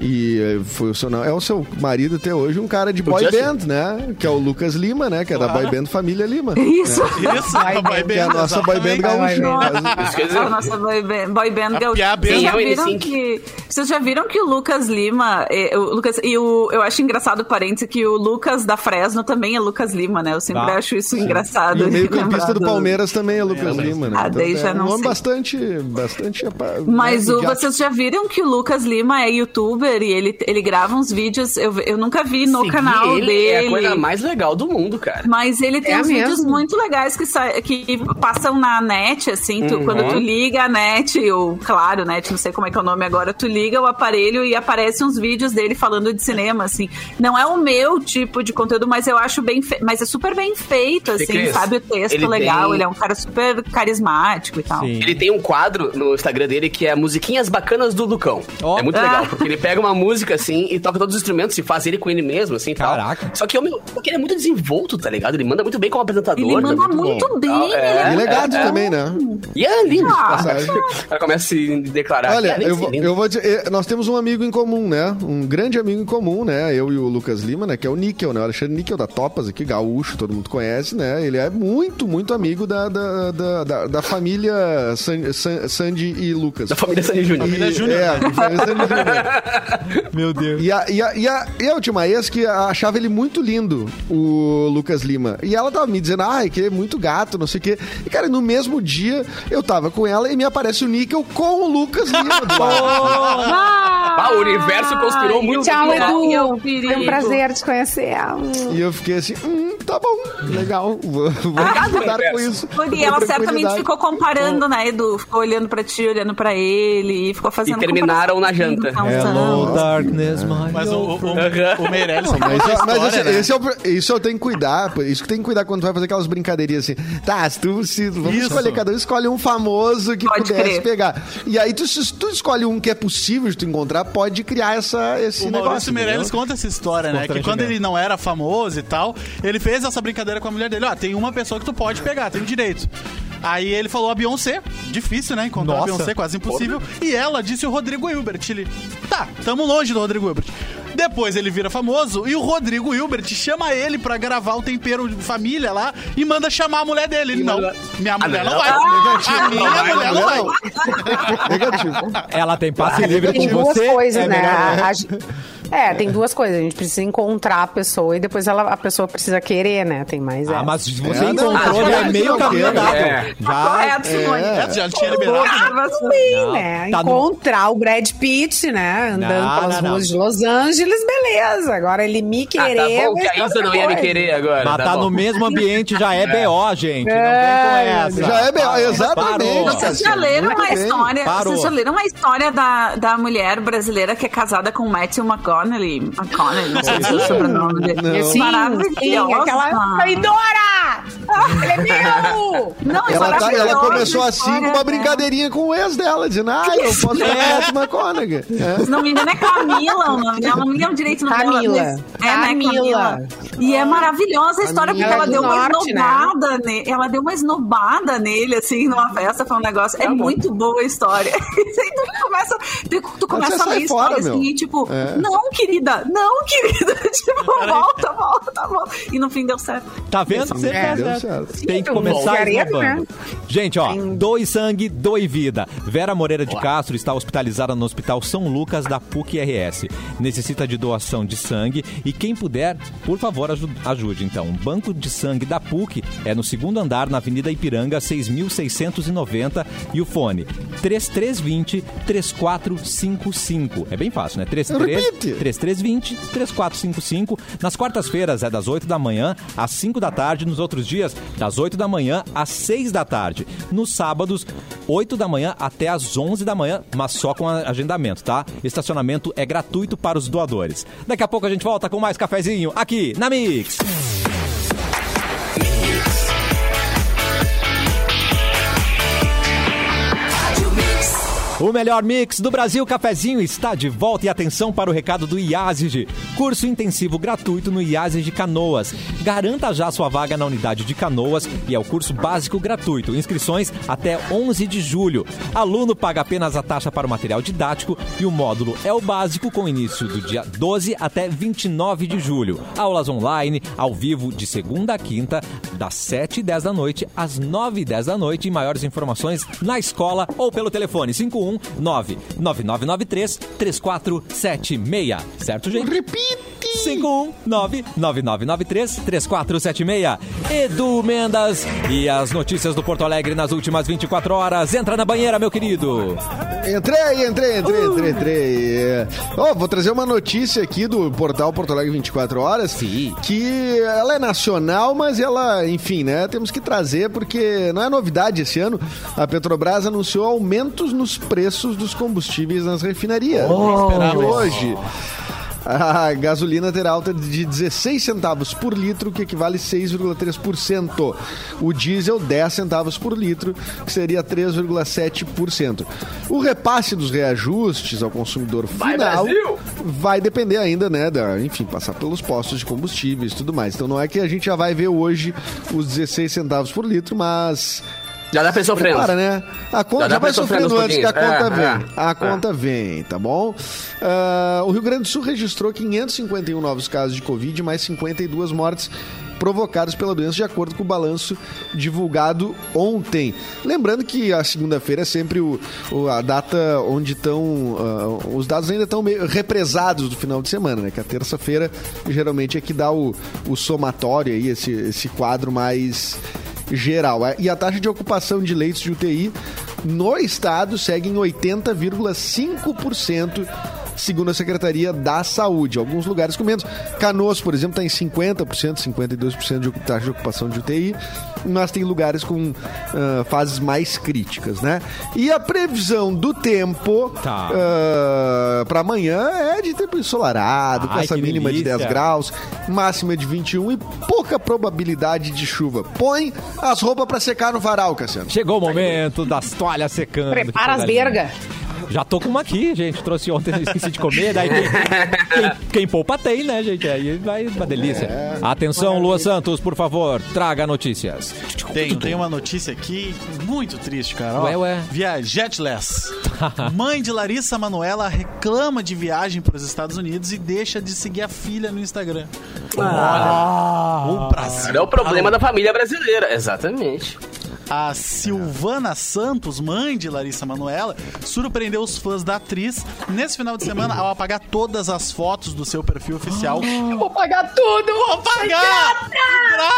e eh, foi o seu, é o seu marido até hoje, um cara de boy band, né? Que é o Lucas Lima, né? Que é da boy band Família Lima. *laughs* Isso. Isso, a boy Que é a band, nossa boy band gaúcha. Isso quer dizer- A nossa boy band, boy band gaúcha. band. Vocês já, é viram N5? que, vocês já viram que o Lucas Lima, eh, o Lucas, e o, eu acho engraçado, parênteses, que o Lucas da Fresno também é Lucas Lima, né? Eu sempre Tá. acho isso engraçado. E o meio *laughs* campista lembrar do Palmeiras também é Lucas Lima, né? Ah, já é um não nome sei. bastante, bastante... Mas né, o, vocês já viram que o Lucas Lima é youtuber youtuber e ele, ele grava uns vídeos. Eu, eu nunca vi no Seguir canal ele dele. É a coisa mais legal do mundo, cara. Mas ele tem É uns vídeos mesmo? muito legais que, sa- que passam na net, assim, tu- Uhum. quando tu liga a net, ou claro, net, não sei como é que é o nome agora, tu liga o aparelho e aparecem uns vídeos dele falando de cinema, assim. Não é o meu tipo de conteúdo, mas eu acho bem fe... mas é super bem feito, assim, Cris, sabe? O texto ele legal, tem- ele é um cara super carismático e tal. Sim. Ele tem um quadro no Instagram dele que é musiquinhas bacanas do Lucão. Ó. É muito Ah. legal, porque ele pega uma música assim e toca todos os instrumentos e faz ele com ele mesmo, assim e tal. Caraca. Só que, meu, porque ele é muito desenvolto, tá ligado? Ele manda muito bem como apresentador. Ele manda tá muito, bom. bem, Tal, ele é. é, Ele é é. também, né? E é lindo. Ah. Ela começa a se declarar. Olha, que é eu, vou- eu vou dizer, eh, nós temos um amigo em comum, né? Um grande amigo em comum, né? Eu e o Lucas Lima, né? Que é o Níquel, né? O Alexandre Níquel da Topas aqui, gaúcho, todo mundo conhece, né? Ele é muito, muito amigo da, da, da, da- da família San- San- Sandy e Lucas. Da família Sandy Júnior. Família Júnior. É, da família Sandy Júnior. *laughs* *laughs* Meu Deus. E a, e, a, e, a, e a última ex que achava ele muito lindo, o Lucas Lima. E ela tava me dizendo, ai, que ele é muito gato, não sei o quê. E, cara, no mesmo dia, eu tava com ela e me aparece o Níquel com o Lucas Lima do. *laughs* Ah, o universo conspirou muito. Tchau. Edu. Foi um prazer te conhecer. E eu fiquei assim, hum, tá bom, legal. Vou, vou *laughs* lidar com isso. Guri, ela certamente ficou comparando, né, Edu? Ficou olhando pra ti, olhando pra ele, e ficou fazendo E terminaram na janta. Hello, darkness, my Mas o, o, o, o Meirelles Mas, a mas história, esse, né? esse é o, isso eu tenho que cuidar. Isso que tem que cuidar quando tu vai fazer aquelas brincadeirinhas assim. Tá, se tu se, vamos Isso. escolher, cada um escolhe um famoso que Pode pudesse crer. pegar. E aí, tu, se tu escolhe um que é possível de tu encontrar, pode criar essa, esse O negócio. Maurício Meirelles entendeu? conta essa história, né? Que quando ele não era famoso e tal, ele fez essa brincadeira com a mulher dele. Ó, tem uma pessoa que tu pode pegar, tem direito. Aí ele falou a Beyoncé. Difícil, né? Encontrar Nossa. a Beyoncé, quase impossível. E ela disse o Rodrigo Hilbert. Ele, tá, tamo longe do Rodrigo Hilbert. Depois ele vira famoso e o Rodrigo Hilbert chama ele pra gravar o tempero de família lá e manda chamar a mulher dele. Ele, não, minha mulher não vai. A minha mulher não vai. Negativo. Ela tem passe livre Tem com duas você. coisas, é né? A- é, tem duas coisas. A gente precisa encontrar a pessoa e depois ela, a pessoa precisa querer, né? Tem mais Ah, essa. mas você É, não, encontrou, ah, já é já meio não caminho quero. andado. É. Já, Correto, Simone. É, já tinha liberado. né? Sim, Não, né? tá no- Encontrar o Brad Pitt, né? Andando Não, pelas não, não. ruas de Los Angeles, beleza. Agora ele me Ah, querer. tá bom que vai a ser Isa outra não ia me querer agora. Mas tá tá no mesmo ambiente, já é *laughs* BO, gente. Não É, vem com essa. Já é B.O., exatamente. Parou. Vocês já leram Muito uma bem. história? Parou. Vocês já leram uma história da, da mulher brasileira que é casada com Matthew McConaughey? McConaughey, não sei se é o sobrenome dele. Não. Sim, sim, aquela traidora! Ele é meu! Não, é Ela, tá- ela começou assim história, com uma né? brincadeirinha com o ex dela, dizendo, ah, eu posso pegar a McConaughey. É. Se não me engano, é Camila o nome dela. Não me lembro direito o nome Camila. dela. mas- É, né, Camila. Camila. E é maravilhosa a história, porque Camila ela deu uma Norte, né? esnobada nele. Ela deu uma esnobada nele, assim, numa festa, foi um negócio. É muito boa a história. *laughs* E aí tu começa, tu, tu começa a ler a história assim, meu. e tipo, É. não, querida, não, querida. *laughs* tipo, volta, volta, volta. E no fim deu certo. Tá vendo? Sempre É, deu certo. Tem que começar esnobando. né? Gente, ó, doe sangue, doe vida. Vera Moreira de Castro está hospitalizada no Hospital São Lucas da PUC-RS. Necessita de doação de sangue e quem puder, por favor, aju- ajude. Então, o Banco de Sangue da PUC é no segundo andar, na Avenida Ipiranga, 6.690 e o fone 3320 3455. É bem fácil, né? 33 Repite. 3320 3455. Nas quartas-feiras é das 8 da manhã às 5 da tarde, nos outros dias das 8 da manhã às 6 da tarde. Nos sábados, 8 da manhã até às 11 da manhã, mas só com agendamento, tá? Estacionamento é gratuito para os doadores. Daqui a pouco a gente volta com mais cafezinho aqui na Mix. O melhor mix do Brasil Cafezinho está de volta e atenção para o recado do IASIG. Curso intensivo gratuito no IASIG Canoas. Garanta já sua vaga na unidade de Canoas e é o curso básico gratuito. Inscrições até 11 de julho. Aluno paga apenas a taxa para o material didático e o módulo é o básico com início do dia 12 até 29 de julho. Aulas online, ao vivo, de segunda a quinta, das 7 e 10 da noite às 9 e 10 da noite. E maiores informações na escola ou pelo telefone 519 9993 3476. Certo, gente? Repite! 519-9993-3476. Edu Mendas e as notícias do Porto Alegre nas últimas 24 horas. Entra na banheira, meu querido. Entrei, entrei, entrei, entrei, entrei. Ó, vou trazer uma notícia aqui do portal Porto Alegre 24 Horas. Sim. Que ela é nacional, mas ela, enfim, né? Temos que trazer porque não é novidade esse ano. A Petrobras anunciou aumentos nos preços dos combustíveis nas refinarias. esperava E isso. A gasolina terá alta de 16 centavos por litro, que equivale a 6,3%. O diesel, 10 centavos por litro, que seria 3,7%. O repasse dos reajustes ao consumidor final Brasil! vai depender ainda, né, da, enfim, passar pelos postos de combustíveis e tudo mais. Então não é que a gente já vai ver hoje os 16 centavos por litro, mas Já dá pra ir sofrendo. Né? A conta Já já, vai sofrendo antes que a conta É, vem. é, a é. conta vem, tá bom? Ah, o Rio Grande do Sul registrou 551 novos casos de Covid, mais 52 mortes provocadas pela doença, de acordo com o balanço divulgado ontem. Lembrando que a segunda-feira é sempre o, o- a data onde estão. ah, os dados ainda estão meio represados do final de semana, né? Que a terça-feira geralmente é que dá o, o somatório aí, esse, esse quadro mais geral. E a taxa de ocupação de leitos de UTI no estado segue em 80,5%. Segundo a Secretaria da Saúde. Alguns lugares com menos. Canoas, por exemplo, está em 50%, 52% de taxa de ocupação de UTI. Mas tem lugares com ah, fases mais críticas, né? E a previsão do tempo Tá. para amanhã é de tempo ensolarado, com Ai, essa que mínima de 10 delícia. graus máxima de 21 e pouca probabilidade de chuva. Põe as roupas pra secar no varal, Cassiano. Chegou o momento das toalhas secando. Prepara as bergas. Já tô com uma aqui, gente. Trouxe ontem, *laughs* esqueci de comer. Daí quem, quem, quem poupa tem, né, gente? Aí vai uma delícia. Atenção, Lua Santos, por favor, traga notícias. Tem, tem uma notícia aqui muito triste, cara. Ó, Ué, ué. Via Jetless. *laughs* Mãe de Larissa Manuela reclama de viagem para os Estados Unidos e deixa de seguir a filha no Instagram. Olha, o Brasil. É o problema da família brasileira. Exatamente. A Silvana Santos, mãe de Larissa Manuela, surpreendeu os fãs da atriz nesse final de semana ao apagar todas as fotos do seu perfil oficial. Eu vou pagar tudo! Vou apagar!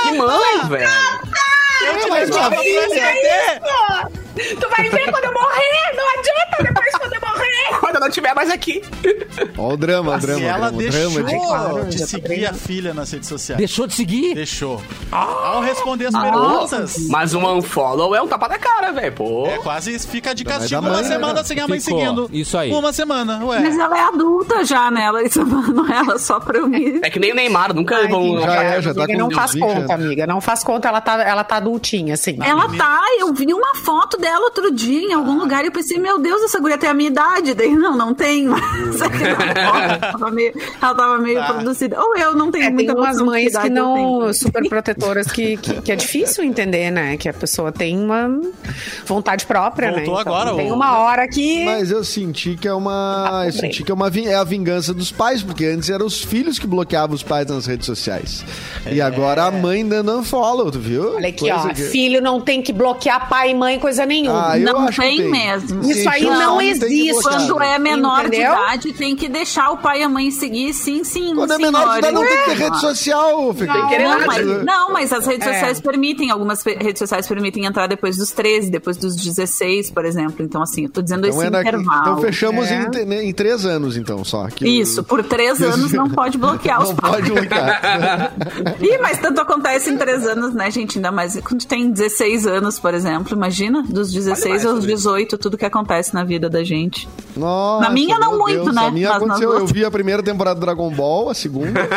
Que mãe, velho. Eu te levava pro SBT! Tu vai ver quando eu morrer! Não adianta depois quando eu morrer! Quando eu não estiver mais aqui. Ó o drama, o Se drama. ela drama, deixou drama de... De já seguir aprendendo. a filha nas redes sociais. Deixou de seguir? Deixou. Ao responder as perguntas, Mas um unfollow é um tapa da cara, velho. Pô. é quase fica de castigo da uma mãe, semana né? sem a mãe Ficou. seguindo. Isso aí. Uma semana, ué. Mas ela é adulta já, né? Larissa Manoela, só pra eu me... É que nem o Neymar, nunca Ai, vão. Já é, já tá com não faz 20 conta, anos. amiga. Não faz conta, ela tá, ela tá adultinha, assim. Ela tá, eu vi uma foto dela outro dia em algum lugar e eu pensei, meu Deus, essa guria tem a minha idade. Daí, não, não tem, mas *laughs* ela tava meio, ela tava meio produzida. Ou eu não tenho É, tem muita umas noção de mães que não, tenho. super protetoras, que, que, que é difícil entender, né? Que a pessoa tem uma vontade própria, Voltou né? agora, tem uma hora que... Mas eu senti que é uma. Ah, Eu senti que é uma é a vingança dos pais, porque antes eram os filhos que bloqueavam os pais nas redes sociais. E agora a mãe ainda não follow, tu viu? Olha aqui, Coisa ó. que- Filho não tem que bloquear pai e mãe, coisa nenhuma. Ah, Não tem mesmo. Isso aí não tem que existe. Quando é menor Entendeu? de idade, tem que deixar o pai e a mãe seguir, sim, sim. Quando é senhora. menor de idade não tem que ter Ué. rede social, Fê. Não, Não mas, não, mas as redes É. sociais permitem, algumas redes sociais permitem entrar depois dos 13, depois dos 16, por exemplo. Então, assim, eu tô dizendo Então, esse é daqui- intervalo. então fechamos É. em, te- em três anos, então, só. que Isso, por três *laughs* anos não pode bloquear os *laughs* Não pais. pode bloquear. *laughs* Ih, mas tanto acontece em três anos, né, gente? Ainda mais quando tem 16 anos, por exemplo. Imagina, dos 16 aos 18, tudo que acontece na vida da gente. Nossa, Na minha não meu muito, Deus, né? A minha Mas aconteceu. Eu vi a primeira temporada do Dragon Ball, a segunda.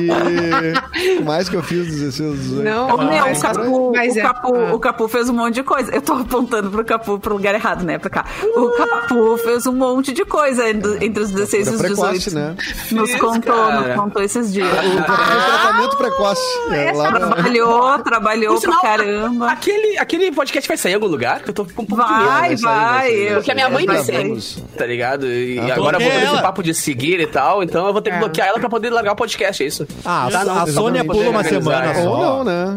e o *laughs* mais que eu fiz, 16, 18. Não, Ô, meu, mas- o Capu, mas o, é- Capu, ah. o Capu fez um monte de coisa. Eu tô apontando pro Capu pro lugar errado, né? Pra cá. O Capu fez um monte de coisa entre os 16 e Era os precoce, 18. né? Nos Isso, contou, cara. nos contou esses dias. O tratamento precoce. É, lá na- Trabalhou, trabalhou Por sinal, pra caramba. Aquele, aquele podcast vai sair em algum lugar? Que eu tô com um pouco de medo. Vai, vai sair, vai vai. sair. Porque a minha mãe vai me vamos. tá ligado? E Ah, agora eu vou ter esse papo de seguir e tal, então eu vou ter que É. bloquear ela pra poder largar o podcast, é isso. Ah, Tá, não, a Sônia pula uma semana isso. Ou só. não, né?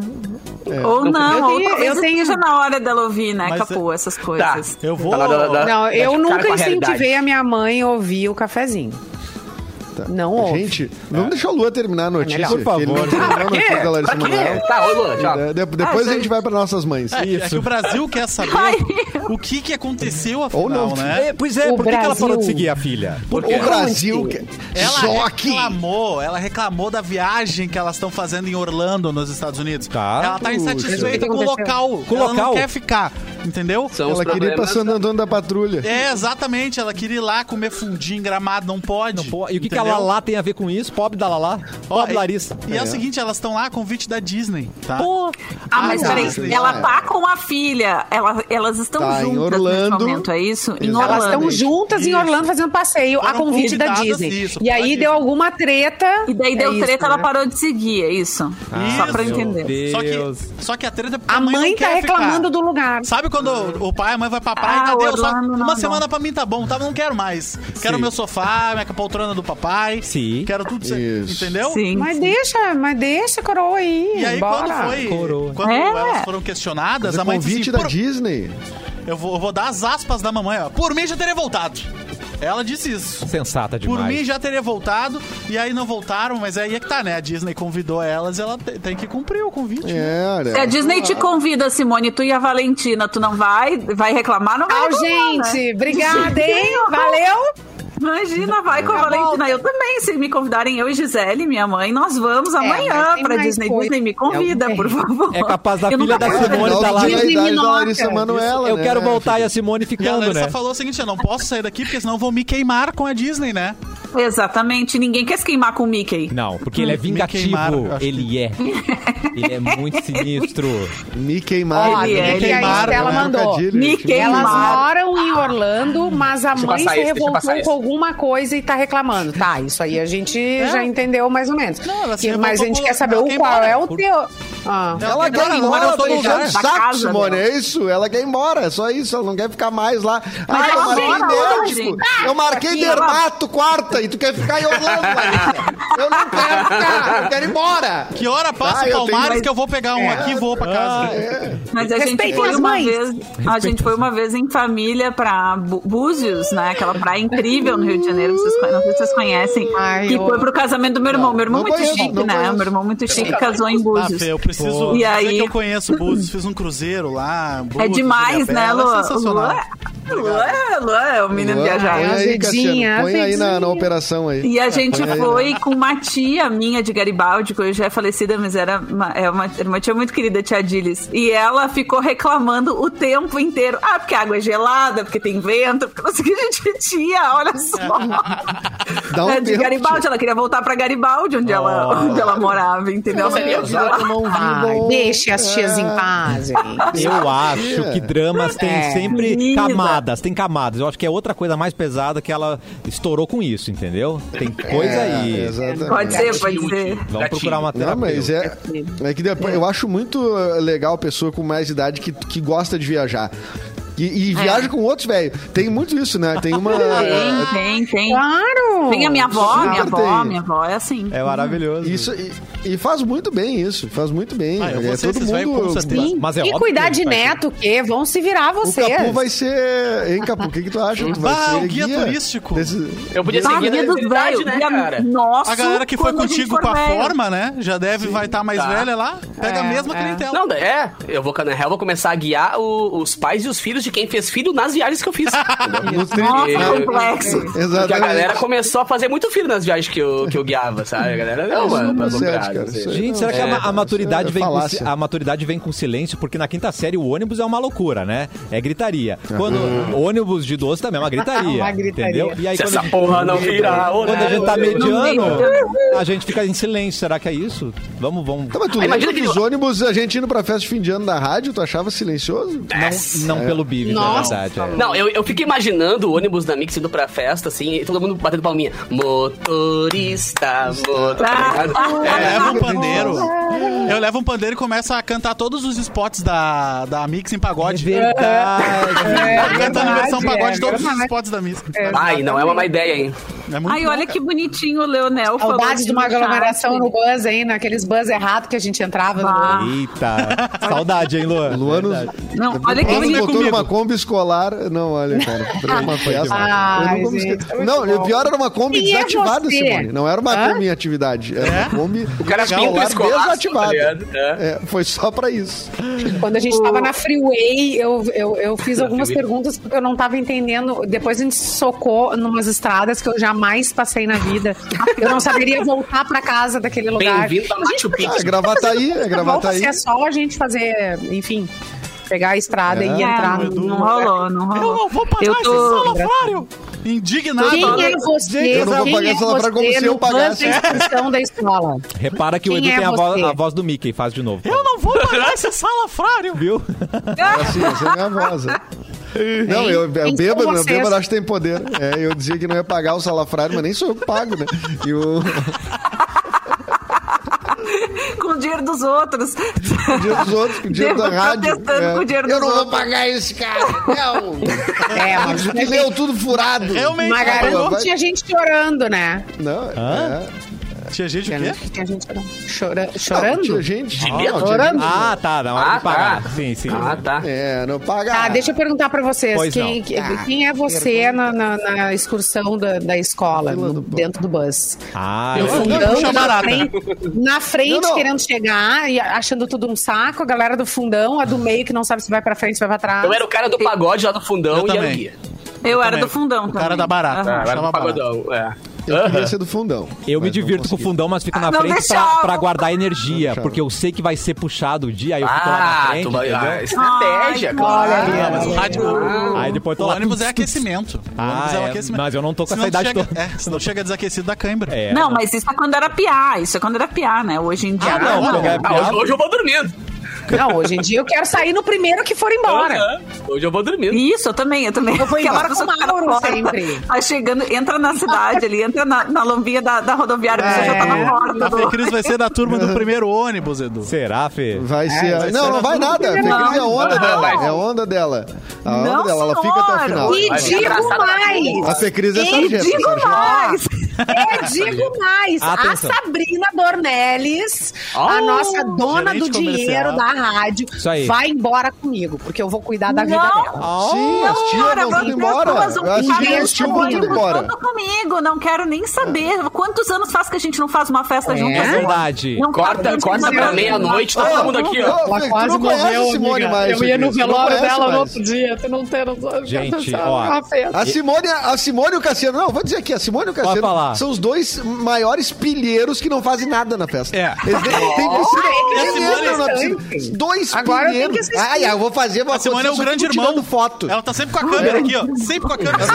Ou não, Eu tenho- eu tenho- esteja na hora dela ouvir, né, Mas Capu, essas Tá. coisas. Eu vou. Tá lá da- da- Não, eu nunca a incentivei a minha mãe a ouvir o cafezinho. Tá. Não ouve. Gente, vamos deixar o Lua terminar a notícia. Por favor. que ele não terminou a notícia da Larissa Manoela. Tá, oi, Luan, tchau. É, de- Depois Ah, a gente vai para nossas mães. É, é que o Brasil quer saber Ai. o que, que aconteceu Ou afinal, não. né? É, pois é, O por que, que ela Brasil- parou de seguir a filha? Por quê? O Brasil. que- Ela Só reclamou, ela reclamou da viagem que elas estão fazendo em Orlando, nos Estados Unidos. Tá. Ela tá insatisfeita com o local. Com o ela local? não quer ficar, entendeu? São Ela queria ir pra problemas Santo Antônio da Patrulha. É, exatamente. Ela queria ir lá comer fundim em gramado, não pode. Não, pô, e o que, que a Lala tem a ver com isso? Pobre da Lala. Ó, Pobre e- Larissa. E é, o seguinte, elas estão lá a convite da Disney, tá? Pô, Ah, mas Ah, peraí, ela tá com a filha. Ela, elas estão Tá, em juntas Orlando. nesse momento, é isso? Em Exato. Elas Orlando. estão juntas em Isso. Orlando fazendo passeio a Foram convite da Disney. isso, e aí deu alguma treta. E daí É deu isso, treta, né? ela parou de seguir, é isso? Só pra Isso. entender. Deus. Só que, só que a treta é porque A mãe tá reclamando ficar. do lugar. Sabe quando o pai e a mãe vai pra praia Ah, deu só Orlando, não, uma não. semana pra mim tá bom, tá? Não quero mais. Quero Sim. meu sofá, minha poltrona do papai. Sim. Quero tudo isso. Isso. Entendeu? Sim. Mas deixa, mas deixa a coroa aí. E aí, bora. quando foi. Coroa. Quando É. elas foram questionadas, Mas a mãe disse convite assim, da "Por- Disney. eu, vou, eu vou dar as aspas da mamãe, ó. Por mim já teria voltado. Ela disse isso. Sensata Por demais. mim já teria voltado, e aí não voltaram, mas aí é que tá, né? A Disney convidou elas, ela te- tem que cumprir o convite. né? É, olha. Se a Disney te convida, Simone, tu e a Valentina, tu não vai, vai reclamar? Não vai Tchau, reclamar, né? gente. Obrigada, hein? Valeu. Imagina, vai com a Valentina. Eu também, se me convidarem, eu e Gisele, minha mãe, nós vamos amanhã mas tem pra Disney. coisa. Disney, me convida, É, por favor. É capaz da Eu filha da. Simone Legal tá lá. a Disney. Larissa Manoela, Eu né, quero voltar e a Simone E a ficando, Larissa né? falou o seguinte: eu não posso sair daqui porque senão vou me queimar com a Disney, né? Exatamente, ninguém quer se queimar com o Mickey. Não, porque ele é vingativo. acho ele é. *laughs* Ele é muito sinistro. Queimaram. Ó, Ele é, e ele a é. Estela né, mandou. queimaram. Elas moram em Orlando, mas a mãe se revoltou com alguma coisa e tá reclamando. Tá, isso aí a gente já entendeu mais ou menos. Não, ela se Que- mas a gente com- quer saber ela o qual é o teu. Ah. Ela quer quer ir embora, embora, eu tô usando saco, Simone. É isso. Ela quer ir embora. É só isso. Ela não quer ficar mais lá. Ah, eu ela marquei médico. onde? Eu marquei ela- dermato quarta e tu quer ficar em Orlando, Larissa. Eu não quero ficar. Eu quero ir embora. Que hora passa Ah, Palmares que eu vou pegar um aqui e vou pra casa. Mas a gente foi uma mães. vez. A gente foi uma vez em família pra Búzios, né? Aquela praia incrível no Rio de Janeiro. Vocês, não sei se vocês conhecem. Ai, que eu- foi pro casamento do meu irmão. Meu irmão não muito conheço, chique, não né? conheço. Meu irmão muito chique casou em Ah, Búzios. Fê, eu preciso Pô. E aí- que eu conheço Búzios, fiz um cruzeiro lá. É Búzios, demais, né, Lua? É sensacional. Lua, Lua, é- Lua é o menino Põe viajado. aí, Azedinha, Cassiano. Põe aí na, na operação aí. E a gente Põe aí, foi com uma tia minha de Garibaldi, que hoje já é falecida, mas era uma, é uma, era uma tia muito querida, tia Dilis. E ela ficou reclamando o tempo inteiro. Ah, porque a água é gelada, porque tem vento, porque não sei o que a gente tinha, olha só. Dá um É, de tempo, Garibaldi, ela queria voltar pra Garibaldi, onde, ela, onde ela morava, entendeu? Ela um Ai, bom. deixe as tias em É. paz, *laughs* gente. Eu acho que dramas têm É. sempre Menina. Camadas, tem camadas. Eu acho que é outra coisa mais pesada que ela estourou com isso, entendeu? Tem coisa É, aí. exatamente. Pode ser, pode ser. Vamos procurar uma Não, terapeuta. mas é, é que depois, eu acho muito eh, legal a pessoa com mais idade que, que gosta de viajar. E, e viaja com outros, velho. Tem muito isso, né? Tem uma. *laughs* Tem, tem, tem. Claro! Tem a minha avó, Super minha avó, tem. minha avó é assim. É maravilhoso. Isso, e, e faz muito bem isso. Faz muito bem. Ah, é ser todo mundo. Sim. Mas é e óbvio cuidar que de ser. neto, o quê? Vão se virar O vocês. Capu vai ser. Hein, Capu? O que, que tu acha? Tu vai Ah, ser o guia turístico. desse- Eu podia Ah, seguir guia a dos velhos. né, guia cara? Nosso, A galera que foi a contigo com a velho. forma, né? Já deve, vai estar mais Tá. velha lá. Pega a É, mesma é. clientela. Não, é. Eu vou, na real, vou começar a guiar o- os pais e os filhos de quem fez filho nas viagens que eu fiz. *laughs* Nossa, Eu- complexo. Porque a Exatamente. galera começou a fazer muito filho nas viagens que eu, que eu guiava, sabe? A galera não, mano, cara. Gente, não- será que a, É, a maturidade é vem com, falácia. si- a maturidade vem com silêncio? Porque na quinta série o ônibus é uma loucura, né? É gritaria. Quando ônibus de 12 também é uma *laughs* gritaria. Uma gritaria. Entendeu? E aí Se quando essa gente- porra não virar, Quando a gente tá mediano, a gente fica em silêncio. Será que é isso? Vamos, vamos. Tá, mas tu Ah, lembra imagina que os ônibus, a gente indo pra festa de fim de ano da rádio, tu achava silencioso? Não, não pelo Bibi, na Nossa. verdade. é. Não, eu, eu fico imaginando o ônibus da Mix indo pra festa, assim, e todo mundo batendo palminha. Motorista, motorista. Ah, Eu É, levo um pandeiro. Eu levo um pandeiro e começo a cantar todos os spots da, da Mix em É pagode. verdade. Eu cantando em versão pagode é todos os spots da Mix. Ai, não é uma má ideia, hein? É muito Ai, bom, olha cara. que bonitinho o Leonel falou. Saudades de uma no aglomeração no buzz, hein? Naqueles buzz errados que a gente entrava. no- Ah. Eita. Saudade, hein, Luan? Verdade. Não, olha que bonito. botou numa Kombi escolar. Não, olha, cara. *laughs* Uma festa. Ai, Eu não, gente, é não pior era uma Kombi é desativada? Simone. Não era uma? Kombi em atividade. Era uma Kombi O cara escolar pinta o escolaço, tá ligado? É. É, foi só pra isso. Quando a gente tava na freeway, eu, eu, eu fiz algumas freeway. perguntas porque eu não tava entendendo. Depois a gente socou numas estradas que eu jamais passei na vida. Eu não saberia voltar pra casa daquele lugar. Bem-vindo a Machu é. Gravataí, é Gravataí. se é só a gente fazer, enfim, pegar a estrada É. e É, entrar não, no não rolou, não rolou. Eu não vou pagar Eu esse tô- salafrário. Indignado. Quem é você? Eu não vou pagar é essa palavra como você se eu pagasse. da escola? *laughs* Repara que o Quem Edu é tem a voz, a voz do Mickey, faz de novo. Eu não vou pagar esse salafrário. Viu? Assim, essa é a minha voz. é. Não, eu, eu Quem são bêbado, eu vocês? bêbado acho que tem poder. É, eu dizia que não ia pagar o salafrário, mas nem sou eu que pago, né? E o *laughs* *laughs* Com o dinheiro dos outros. o dinheiro dos outros, o dinheiro da *laughs* rádio. Protestando com o dinheiro eu não vou outros. pagar esse cara. Não. *laughs* É, mas Pneu tudo furado. Realmente. mas Vai- garanto tinha gente chorando, né? Não, é. Tinha gente o quê? Que Tinha gente chorando. Chora- Não, chorando? tinha gente. De Não, medo? tinha Chorando? gente- Ah, tá, na hora Ah, de pagar. tá. Sim, sim. Ah, tá. É, não paga. Tá, deixa eu perguntar pra vocês. Pois Quem, não. que- Ah, quem é você na, na- na excursão da, da escola, no- do dentro do bus? Ah, Eu eu- Fundão, puxa na barata. frente, na frente Não, não. querendo chegar e achando tudo um saco, a galera do fundão, a do meio que não sabe se vai pra frente, se vai pra trás. Eu era o cara do pagode lá do fundão Eu e era o também. guia. Eu era também. do fundão O também. cara da barata. Ah, era do pagodão, é. Eu Aham. queria ser do fundão. Eu me divirto com o fundão, mas fico na Ah, não frente pra, pra guardar energia, deixava. porque eu sei que vai ser puxado o dia, aí eu fico lá na Ah, frente, tu vai... ah, estratégia, Ai, claro. Ah, mas o rádio. Aí depois tô O lá. ônibus é aquecimento. O Ah, ônibus é o é, aquecimento. mas eu não tô com Senão essa idade chega, toda. É, senão chega desaquecido da cãibra. É, Não, mas isso é quando era piá. Isso é quando era piá, né? Hoje em dia. Ah, não, não. pegar- Ah, hoje, hoje eu vou dormindo. Não, hoje em dia eu quero sair no primeiro que for embora. Aham. Hoje eu vou dormindo. Isso, eu também, eu também. Eu vou embora com o que tá Mauro fora, sempre. Tá chegando, entra na cidade ali, entra na, na lombinha da, da rodoviária, a pessoa já tá É. na porta. A do- Fê Cris vai ser da turma do primeiro ônibus, Edu. Será, Fê? Vai ser. vai não, ser não vai na- nada. Fê Não, Cris é a onda não, dela. É a onda dela. A onda Não, dela. Ela fica até o final. E digo mais. A Fê Cris é E sargento. Digo sargento. mais! É, digo mais. Atenção. A Sabrina Dornelles, Oh, a nossa dona do dinheiro comercial. da rádio, vai embora comigo, porque eu vou cuidar da vida Não. dela. Sim, as tias Cara, vão embora. As tias vão tudo comigo, embora. comigo, não quero nem saber. Quantos anos faz que a gente não faz uma festa É juntas? É verdade. Não Corta, corta pra meia-noite, tá todo mundo aqui, ó. Ela quase não morreu, Simone mais, Eu ia no não velório dela no outro dia. Tu não tem noção. Gente, ó, uma festa. A Simone, a Simone e o Cassiano, não, vou dizer aqui, a Simone e o Cassiano falar. são os dois maiores pilheiros que não fazem nada na festa. É. Eles nem- tem piscina, é Simone entram na piscina. Dois Agora eu tenho pilheiros. que assistir. Ai, ai, eu vou fazer, vou A Simone é o grande irmão. foto. Ela tá sempre com a câmera aqui, ó. Sempre com a câmera. *laughs*